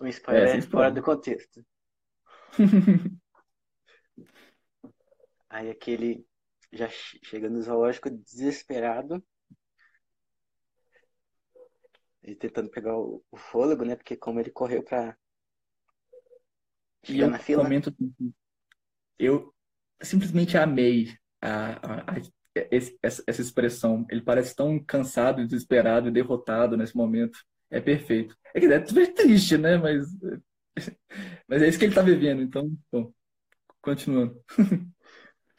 Um spoiler é, é fora do contexto. Aí aquele já chega no zoológico desesperado. Ele tentando pegar o, o fôlego, né? Porque como ele correu pra chegar na fila. Comento, eu simplesmente amei a, a, a esse, essa, expressão. Ele parece tão cansado, desesperado e derrotado nesse momento. É perfeito. É que é super triste, né? Mas, mas é isso que ele tá vivendo. Então, bom, continuando.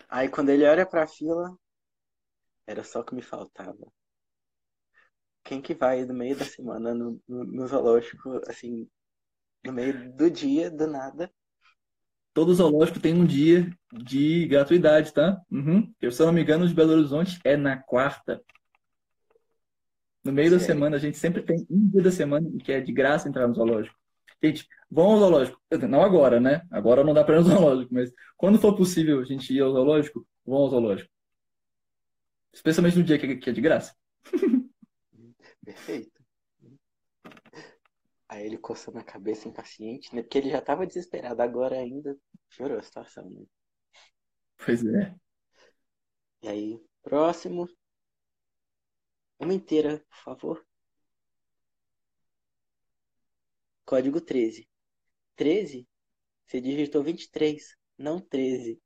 Aí quando ele olha pra fila, era só o que me faltava. Quem que vai no meio da semana no, no, no zoológico, assim, no meio do dia, do nada, todo zoológico tem um dia de gratuidade, tá? Uhum. Eu, se eu não me engano, de Belo Horizonte é na quarta. No meio Sério? da semana, a gente sempre tem um dia da semana que é de graça entrar no zoológico. Gente, vão ao zoológico. Não agora, né? Agora não dá para ir ao zoológico, mas quando for possível a gente ir ao zoológico, vão ao zoológico. Especialmente no dia que é de graça. Perfeito. Aí ele coçando a cabeça impaciente, né? Porque ele já tava desesperado, agora ainda piorou a situação, né? Pois é. E aí, próximo. Uma inteira, por favor. Código 13. 13? Você digitou 23, não 13.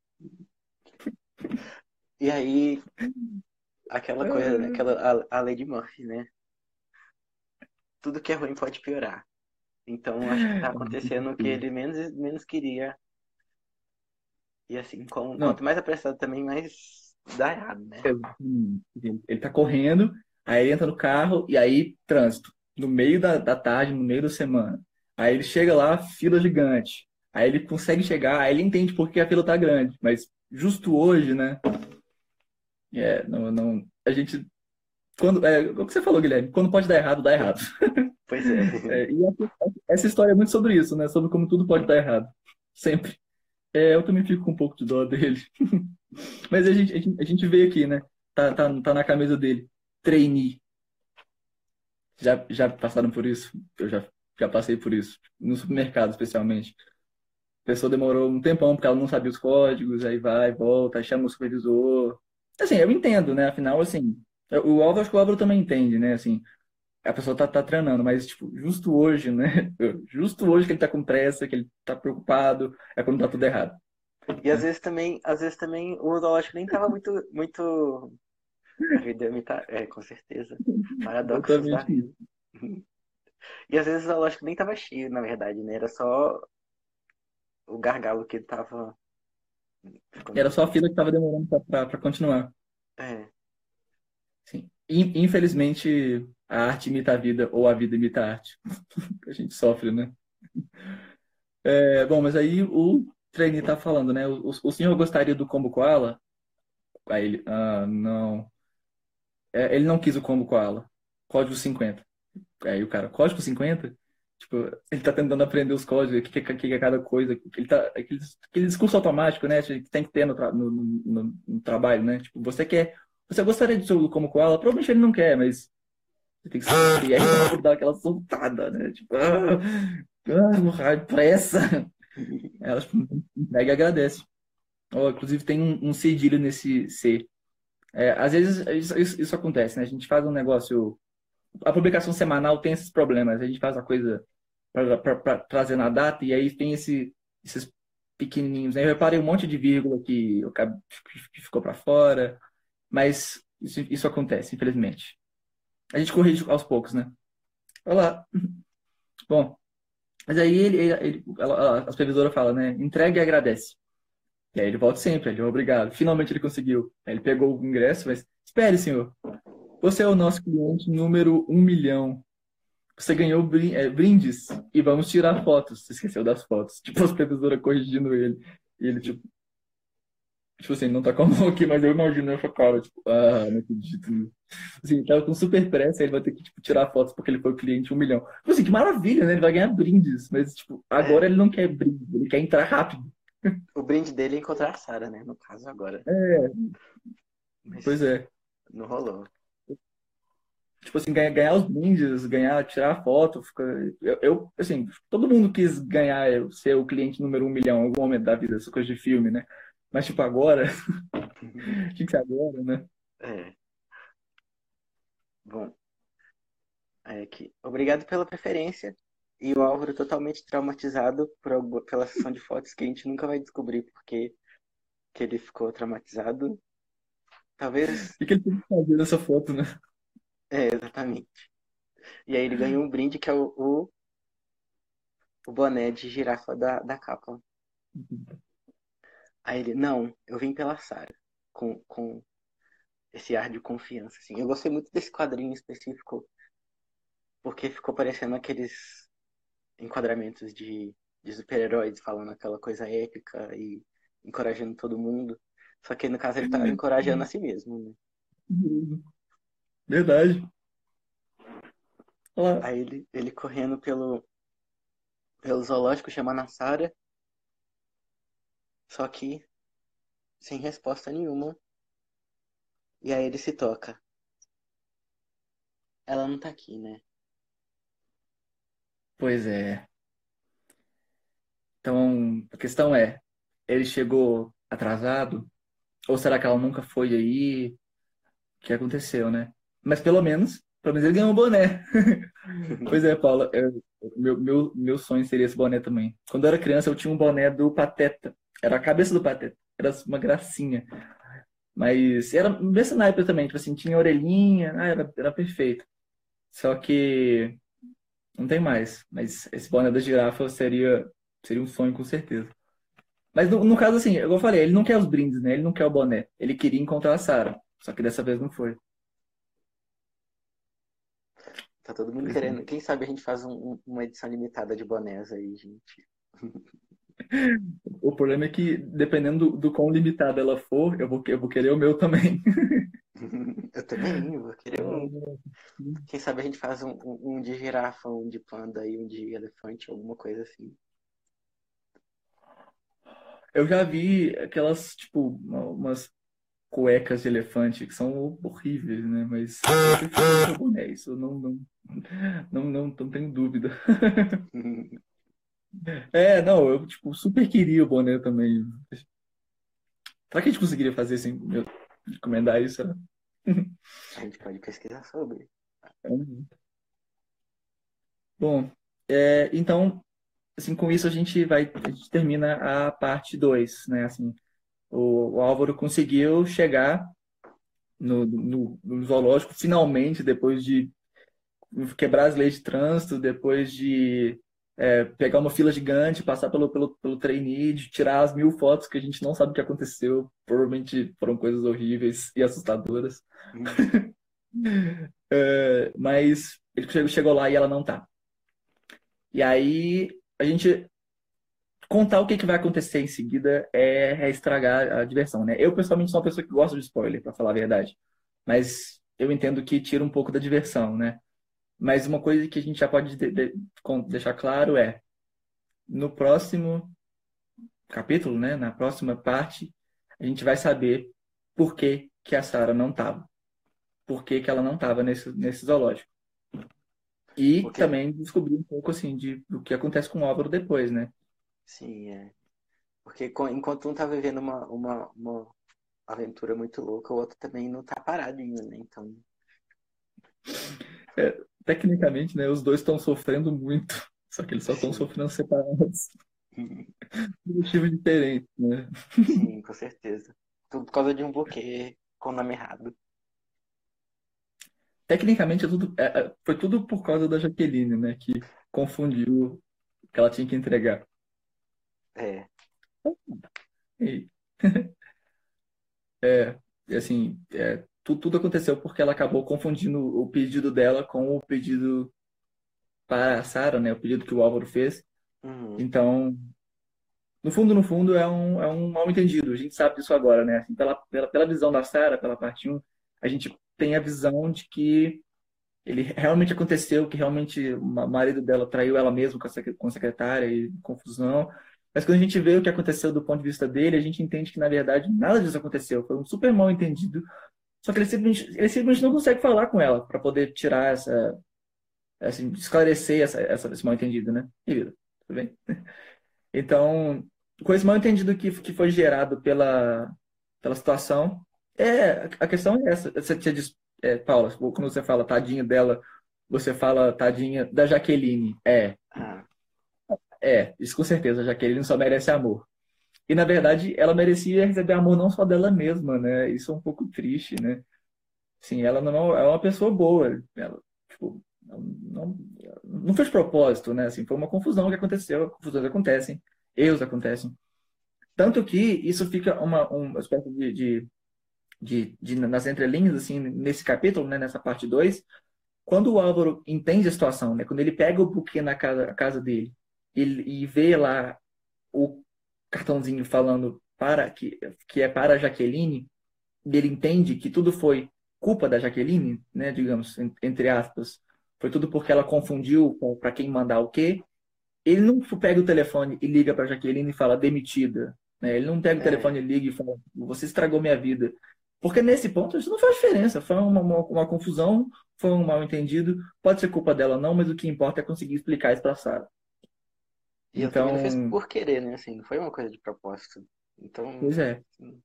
E aí, aquela coisa, né? aquela, a, a lei de Murphy, né? Tudo que é ruim pode piorar. Então acho que tá acontecendo o que ele menos, menos queria. E assim, com, quanto mais apressado também, mais dá errado, né? Ele tá correndo, aí ele entra no carro e aí trânsito. No meio da, da tarde, no meio da semana. Aí ele chega lá, fila gigante. Aí ele consegue chegar, aí ele entende por que a fila tá grande. Mas justo hoje, né? É, não, não, a gente. Quando, é, o que você falou, Guilherme, quando pode dar errado, dá errado. Pois é. é e essa, essa, história é muito sobre isso, né? Sobre como tudo pode dar errado. Sempre. É, eu também fico com um pouco de dó dele. Mas a gente, a gente, a gente veio aqui, né? Tá, tá, tá na camisa dele. Trainee. Já, já passaram por isso? Eu já, já passei por isso. No supermercado, especialmente. A pessoa demorou um tempão porque ela não sabia os códigos, aí vai, volta, chama o supervisor. Assim, eu entendo, né? Afinal, assim, o Álvaro, acho que o Álvaro também entende, né? Assim, a pessoa tá, tá treinando, mas, tipo, justo hoje, né? Justo hoje que ele tá com pressa, que ele tá preocupado, é quando tá tudo errado. E às vezes também, às vezes também o zoológico nem tava muito, muito... A vida tá... É, com certeza. Da vida. E às vezes o zoológico nem tava cheio, na verdade, né? Era só o gargalo que tava... Era só a fila que tava demorando pra, pra, pra continuar. É. Sim. Infelizmente, a arte imita a vida ou a vida imita a arte. a gente sofre, né? É, bom, mas aí o trainee tá falando, né? O, o senhor gostaria do combo koala? Aí ele, ah, não. É, ele não quis o combo koala. Código 50. Aí o cara, código 50? Tipo, ele tá tentando aprender os códigos, o que, que, que é cada coisa. Ele tá, aquele, aquele discurso automático, né? Que tem que ter no, no, no, no trabalho, né? Tipo, você quer. Você gostaria de ser como koala? Provavelmente ele não quer, mas Você tem que saber. E aí ela dá aquela soltada, né? Tipo, ah, ah pressa. Ela tipo, entrega e agradece. Oh, inclusive tem um, um cedilho nesse C. É, às vezes isso, isso, acontece, né? A gente faz um negócio. A publicação semanal tem esses problemas. A gente faz a coisa para trazer na data e aí tem esse, esses pequenininhos. Né? Eu reparei um monte de vírgula que, que ficou para fora, mas isso, isso acontece, infelizmente. A gente corrige aos poucos, né? Olá. Bom, mas aí ele, ele, ela, a supervisora fala, né? Entregue e agradece. E aí ele volta sempre, ele, obrigado. Finalmente ele conseguiu. Aí ele pegou o ingresso, mas espere, senhor. Você é o nosso cliente número um milhão. Você ganhou é, brindes e vamos tirar fotos. Você esqueceu das fotos. Tipo, a supervisora corrigindo ele. E ele, tipo, Tipo assim, não tá com a mão aqui, mas eu imagino essa cara, tipo, ah, não acredito. Assim, tava com super pressa, ele vai ter que, tipo, tirar fotos porque ele foi o cliente um milhão. Tipo assim, que maravilha, né? Ele vai ganhar brindes, mas, tipo, agora é. ele não quer brinde, ele quer entrar rápido. O brinde dele é encontrar a Sarah, né? No caso, agora. É. Mas pois é. Não rolou. Tipo assim, ganhar, ganhar os brindes, ganhar, tirar foto, fica... eu, eu, assim, todo mundo quis ganhar, ser o cliente número um milhão em algum momento da vida, essa coisa de filme, né? Mas, tipo, agora. Tinha que ser agora, né? É. Bom. É que... Obrigado pela preferência. E o Álvaro totalmente traumatizado por, pela sessão de fotos que a gente nunca vai descobrir porque que ele ficou traumatizado. Talvez. O que ele tem que fazer nessa foto, né? É, exatamente. E aí ele ganhou um brinde que é o, o, o boné de girafa da, da capa. Uhum. Aí ele, não, eu vim pela Sarah, com, com esse ar de confiança, assim. Eu gostei muito desse quadrinho específico, porque ficou parecendo aqueles enquadramentos de, de super-heróis, falando aquela coisa épica e encorajando todo mundo. Só que no caso ele tá encorajando a si mesmo, né? Verdade. Olá. Aí ele, ele correndo pelo, pelo zoológico chamando a Sarah só que sem resposta nenhuma. E aí ele se toca. Ela não tá aqui, né? Pois é. Então, a questão é, ele chegou atrasado? Ou será que ela nunca foi aí? O que aconteceu, né? Mas pelo menos, pelo menos ele ganhou um boné. pois é, Paula, eu, meu, meu, meu sonho seria esse boné também. Quando eu era criança, eu tinha um boné do Pateta. Era a cabeça do Pateta. Era uma gracinha. Mas era bem sniper também, tipo assim, tinha orelhinha, ah, era, era perfeito. Só que não tem mais. Mas esse boné da girafa seria, seria um sonho com certeza. Mas no, no caso, assim, eu falei, ele não quer os brindes, né? Ele não quer o boné. Ele queria encontrar a Sarah. Só que dessa vez não foi. Tá todo mundo é. querendo. Quem sabe a gente faz um, uma edição limitada de bonés aí, gente. O problema é que, dependendo do, do quão limitada ela for, eu vou, eu vou querer o meu também. Eu também, vou querer um. Quem sabe a gente faz um, um de girafa, um de panda e um de elefante, alguma coisa assim. Eu já vi aquelas, tipo, umas cuecas de elefante que são horríveis, né? Mas eu prefiro boné, isso eu não, não, não, não, não tenho dúvida. É, não, eu tipo, super queria o boné também. Será que a gente conseguiria fazer assim, encomendar isso? Né? A gente pode pesquisar sobre. Uhum. Bom, é, então, assim, com isso a gente vai, a gente termina a parte 2, né? Assim, o, o Álvaro conseguiu chegar no, no, no zoológico finalmente, depois de quebrar as leis de trânsito, depois de é, pegar uma fila gigante, passar pelo, pelo, pelo trainee, tirar as mil fotos que a gente não sabe o que aconteceu. Provavelmente foram coisas horríveis e assustadoras. Uhum. é, mas ele chegou lá e ela não tá. E aí a gente contar o que, que vai acontecer em seguida é, é, estragar a diversão, né? Eu pessoalmente sou uma pessoa que gosta de spoiler, para falar a verdade. Mas eu entendo que tira um pouco da diversão, né? Mas uma coisa que a gente já pode de, de, deixar claro é, no próximo capítulo, né, na próxima parte, a gente vai saber por que, que a Sarah não estava. Por que, que ela não estava nesse, nesse zoológico. E Porque, também descobrir um pouco assim de, do que acontece com o Álvaro depois, né? Sim, é. Porque enquanto um tá vivendo uma, uma, uma aventura muito louca, o outro também não tá paradinho, né? Então, É, tecnicamente, né, os dois estão sofrendo muito, só que eles só estão sofrendo separados, por motivos diferentes, né? sim, com certeza. Tudo por causa de um buquê com o nome errado. Tecnicamente, é tudo, é, é, foi tudo por causa da Jaqueline, né, que confundiu o que ela tinha que entregar. É, E, e, assim, é, tu- tudo aconteceu porque ela acabou confundindo o pedido dela com o pedido para a Sarah, né, o pedido que o Álvaro fez. uhum, Então, no fundo, no fundo, é um, é um mal-entendido. A gente sabe disso agora, né? Assim, pela, pela, pela visão da Sarah, pela parte um a gente tem a visão de que ele realmente aconteceu, que realmente o ma- marido dela traiu ela mesma com a, secre- com a secretária e confusão. Mas quando a gente vê o que aconteceu do ponto de vista dele, a gente entende que, na verdade, nada disso aconteceu. Foi um super mal-entendido. Só que ele simplesmente, ele simplesmente não consegue falar com ela para poder tirar essa, assim, esclarecer essa, essa, esse mal-entendido, né? E vida, tudo bem? Então, com esse mal-entendido que, que foi gerado pela, pela situação, é, a questão é essa. Você dito, é, Paula, quando você fala tadinha dela, você fala tadinha da Jaqueline. É, é, isso com certeza, a Jaqueline só merece amor. E, na verdade, ela merecia receber amor não só dela mesma, né? Isso é um pouco triste, né? Sim, ela não é uma pessoa boa. Ela, tipo, não, não, não fez propósito, né? Assim, foi uma confusão que aconteceu, confusões acontecem, erros acontecem. Tanto que isso fica uma, uma espécie de, de, de, de- nas entrelinhas, assim, nesse capítulo, né? Nessa parte 2, quando o Álvaro entende a situação, né? Quando ele pega o buquê na casa, casa dele e, e vê lá o cartãozinho falando para que, que é para a Jaqueline, e ele entende que tudo foi culpa da Jaqueline, né, digamos, en- entre aspas, foi tudo porque ela confundiu para quem mandar o quê. Ele não pega o telefone e liga para Jaqueline e fala demitida, né? Ele não pega o é, telefone e liga e fala você estragou minha vida. Porque nesse ponto isso não faz diferença, foi uma, uma, uma confusão, foi um mal-entendido, pode ser culpa dela não, mas o que importa é conseguir explicar isso para Sarah. E não fez Então, por querer, né? Assim, não foi uma coisa de propósito. Então, pois é. assim,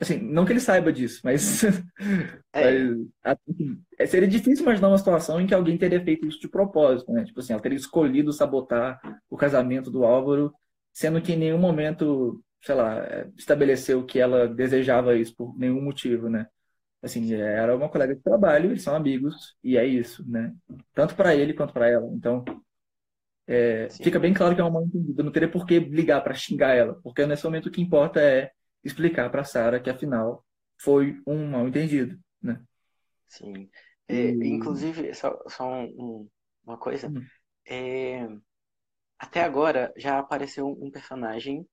Assim, não que ele saiba disso, mas, é, mas assim, é, seria difícil imaginar uma situação em que alguém teria feito isso de propósito, né? Tipo assim, ela teria escolhido sabotar o casamento do Álvaro, sendo que em nenhum momento, sei lá, é, estabeleceu que ela desejava isso por nenhum motivo, né? Assim, era uma colega de trabalho, eles são amigos, e é isso, né? Tanto para ele quanto para ela. Então, é, fica bem claro que é uma mal-entendida. Não teria por que ligar para xingar ela, porque nesse momento o que importa é explicar para Sarah que afinal foi um mal-entendido, né? sim. É, E inclusive, só, só um- um- uma coisa. hum, É, até agora já apareceu um personagem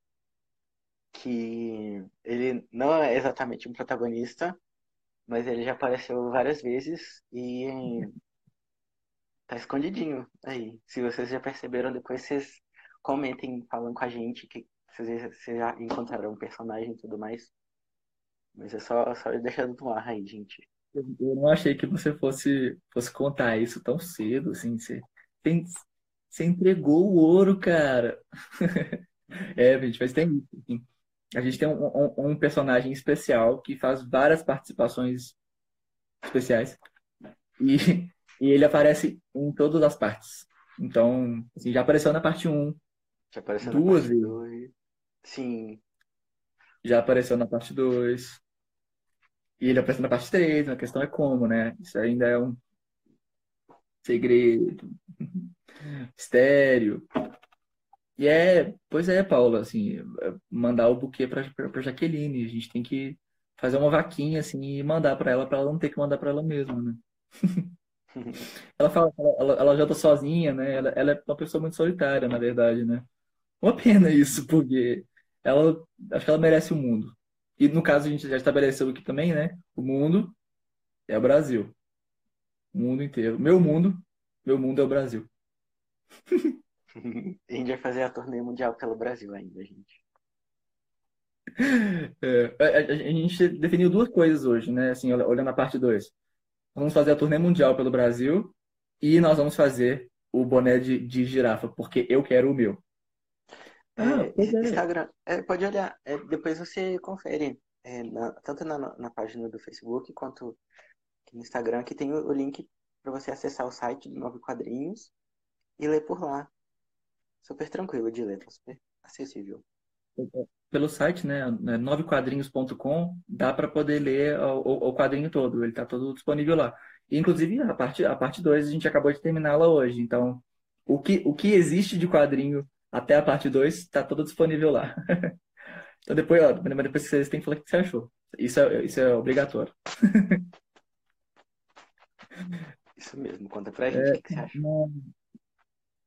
que ele não é exatamente um protagonista, mas ele já apareceu várias vezes e tá escondidinho aí. Se vocês já perceberam, depois vocês comentem falando com a gente que vocês, já encontraram um personagem e tudo mais. Mas é só, só deixando no ar aí, gente. eu não achei que você fosse fosse contar isso tão cedo, assim. Você, tem, você entregou o ouro, cara. É, gente, mas tem isso. assim. A gente tem um, um- um personagem especial que faz várias participações especiais. E, e ele aparece em todas as partes. Então, assim, já apareceu na parte um Já apareceu na duas parte vezes. 2. Sim, Já apareceu na parte 2. E ele apareceu na parte 3. A questão é como, né? Isso ainda é um segredo, mistério. E é, pois é, Paula, assim, é mandar o buquê pra, pra, pra Jaqueline. A gente tem que fazer uma vaquinha, assim, e mandar pra ela, pra ela não ter que mandar pra ela mesma, né? Ela fala, ela, ela, já tá sozinha, né? Ela, ela é uma pessoa muito solitária, na verdade, né? Uma pena isso, porque ela, acho que ela merece o mundo. E no caso, a gente já estabeleceu aqui também, né? O mundo é o Brasil. O mundo inteiro. Meu mundo, meu mundo é o Brasil. a gente vai fazer a turnê mundial pelo Brasil ainda, gente. É, a, a- a gente definiu duas coisas hoje, né? Assim, olhando a parte 2. Vamos fazer a turnê mundial pelo Brasil E nós vamos fazer o boné de, de girafa, porque eu quero o meu. Ah, é, Instagram, é, pode olhar, é, depois você confere, é, na, tanto na, na página do Facebook quanto no Instagram, que tem o, o link para você acessar o site do Nove Quadrinhos e ler por lá. Super tranquilo de ler, tá super acessível. Pelo site, né, novequadrinhos.com, dá para poder ler o, o, o, quadrinho todo, ele está todo disponível lá. Inclusive, a parte, a parte 2 a gente acabou de terminá-la hoje, então o que, o que existe de quadrinho até a parte 2 está todo disponível lá. então depois, ó, depois vocês têm que falar o que você achou. Isso é, isso é obrigatório. Isso mesmo, conta pra gente é, o que você acha. Não,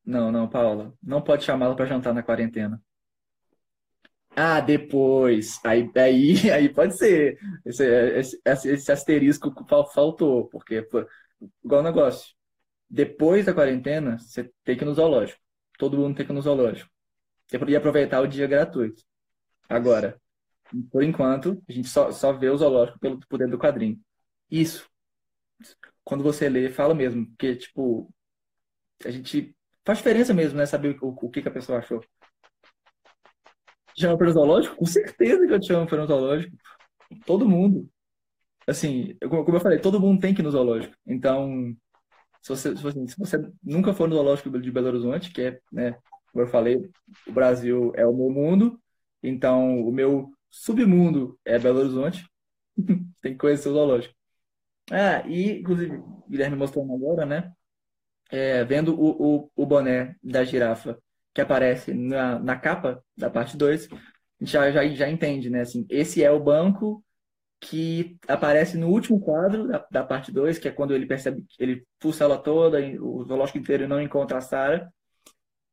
não, não, Paula. Não pode chamá-la para jantar na quarentena. Ah, depois. Aí, aí, aí pode ser. Esse, esse, esse asterisco faltou, porque, pô, igual negócio. Depois da quarentena, você tem que ir no zoológico. Todo mundo tem que ir no zoológico. Você podia aproveitar o dia gratuito. Agora, por enquanto, a gente só, só vê o zoológico pelo poder do quadrinho. Isso. Quando você lê, fala mesmo. Porque, tipo, a gente. Faz diferença mesmo, né? Saber o, o que, que a pessoa achou. Te chama para zoológico? Com certeza que eu te chamo para zoológico. Todo mundo. Assim, como eu falei, todo mundo tem que ir no zoológico. Então, se você, se você, se você nunca for no zoológico de Belo Horizonte, que é, né, como eu falei, o Brasil é o meu mundo, então o meu submundo é Belo Horizonte, tem que conhecer o zoológico. Ah, e, inclusive, o Guilherme mostrando agora, né? É, vendo o, o, o boné da girafa que aparece na, na capa da parte 2, a gente já, já, já entende, né? Assim, esse é o banco que aparece no último quadro da, da parte 2, que é quando ele percebe, ele pulsa ela toda, o zoológico inteiro não encontra a Sarah.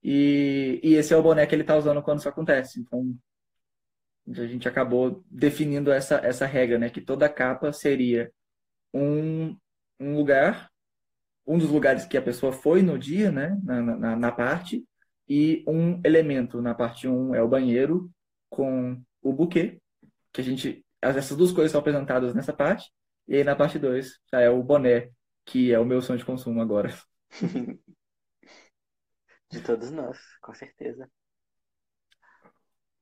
E, e esse é o boné que ele está usando quando isso acontece. Então, a gente acabou definindo essa, essa regra, né? Que toda capa seria um, um lugar, um dos lugares que a pessoa foi no dia, né? Na, na, na parte, e um elemento. Na parte 1 um é o banheiro com o buquê, que a gente. Essas duas coisas são apresentadas nessa parte. E aí na parte 2 já é o boné, que é o meu sonho de consumo agora. De todos nós, com certeza.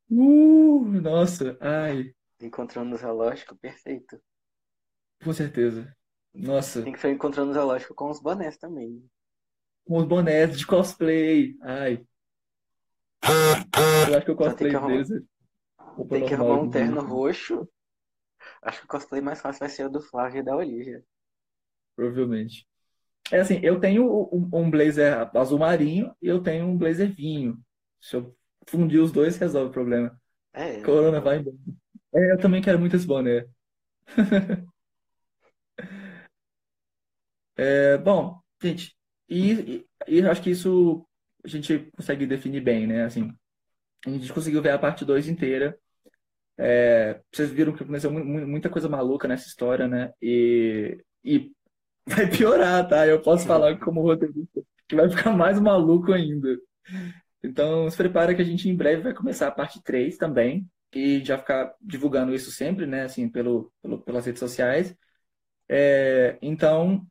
Uh, nossa, ai. Encontrando no zoológico, perfeito. Com certeza. Nossa. Tem que ser encontrando no zoológico com os bonés também. Com os bonés de cosplay. Ai. Eu acho que o cosplay que deles é Tem que arrumar um terno roxo. Acho que o cosplay mais fácil vai ser o do Flávio e da Olivia. Provavelmente. É assim, eu tenho um blazer azul marinho e eu tenho um blazer vinho. Se eu fundir os dois, resolve o problema. É. Corona vai embora. É, eu também quero muito esse boné. É, bom, gente, e, e, e acho que isso a gente consegue definir bem, né? Assim, a gente conseguiu ver a parte 2 inteira. É, vocês viram que aconteceu muita coisa maluca nessa história, né? E, e vai piorar, tá? Eu posso falar como roteirista que vai ficar mais maluco ainda. Então, se prepara que a gente em breve vai começar a parte 3 também. E já ficar divulgando isso sempre, né? Assim, pelo, pelo pelas redes sociais. É, então,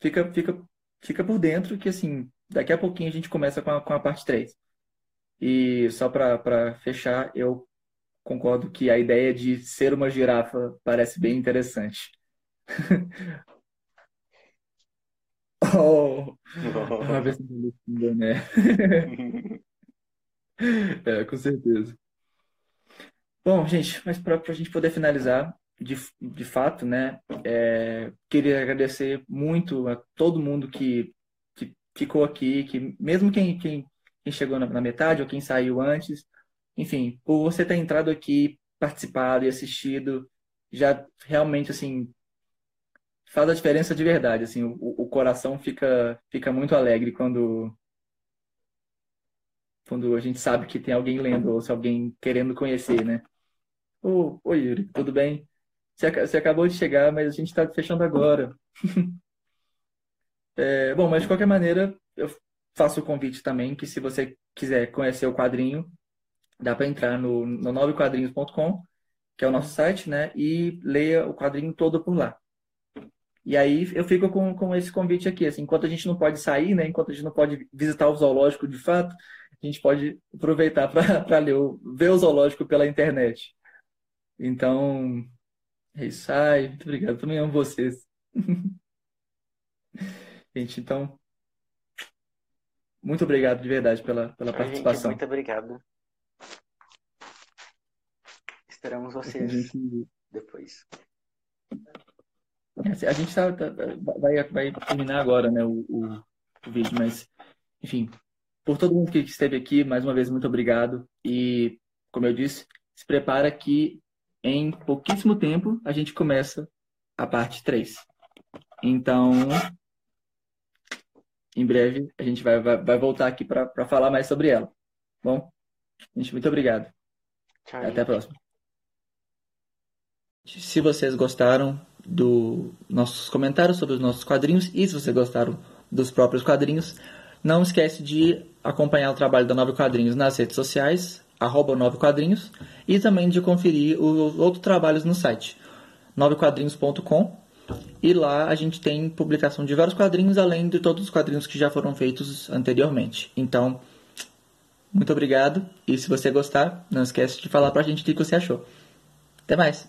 fica, fica, fica por dentro que, assim, daqui a pouquinho a gente começa com a, com a parte 3. E só para fechar, eu concordo que a ideia de ser uma girafa parece bem interessante. oh, uma vez né? é, com certeza. Bom, gente, mas para a gente poder finalizar, de, de fato, né, é, queria agradecer muito a todo mundo que ficou aqui, que mesmo quem, quem, quem chegou na, na, metade ou quem saiu antes, enfim, por você ter entrado aqui, participado e assistido, já realmente, assim, faz a diferença de verdade, assim, o, o coração fica, fica muito alegre quando quando a gente sabe que tem alguém lendo ou se alguém querendo conhecer, né? Oi, Yuri, tudo bem? Você, você acabou de chegar, mas a gente está fechando agora. É, bom, mas de qualquer maneira, eu faço o convite também que se você quiser conhecer o quadrinho, dá para entrar no, no novequadrinhos.com, que é o nosso site, né? E leia o quadrinho todo por lá. E aí eu fico com, com esse convite aqui, assim, enquanto a gente não pode sair, né, enquanto a gente não pode visitar o zoológico de fato, a gente pode aproveitar para ler, ver o zoológico pela internet. Então, é isso aí, muito obrigado. Também amo vocês. gente, então, muito obrigado de verdade pela, pela participação. Gente, muito obrigado. Esperamos vocês gente... depois. A gente tá, tá, vai, vai terminar agora né, o, o, o vídeo, mas, enfim, por todo mundo que esteve aqui, mais uma vez, muito obrigado. E, como eu disse, se prepara que em pouquíssimo tempo a gente começa a parte 3. Então, em breve a gente vai, vai, vai voltar aqui para falar mais sobre ela. Bom, gente, muito obrigado. Tchau, Até gente. a próxima. Se vocês gostaram dos nossos comentários sobre os nossos quadrinhos e se vocês gostaram dos próprios quadrinhos, não esquece de acompanhar o trabalho da Nove Quadrinhos nas redes sociais, arroba Nove Quadrinhos, e também de conferir os outros trabalhos no site, novequadrinhos.com. E lá a gente tem publicação de vários quadrinhos, além de todos os quadrinhos que já foram feitos anteriormente. Então, muito obrigado. E se você gostar, não esquece de falar pra gente o que você achou. Até mais!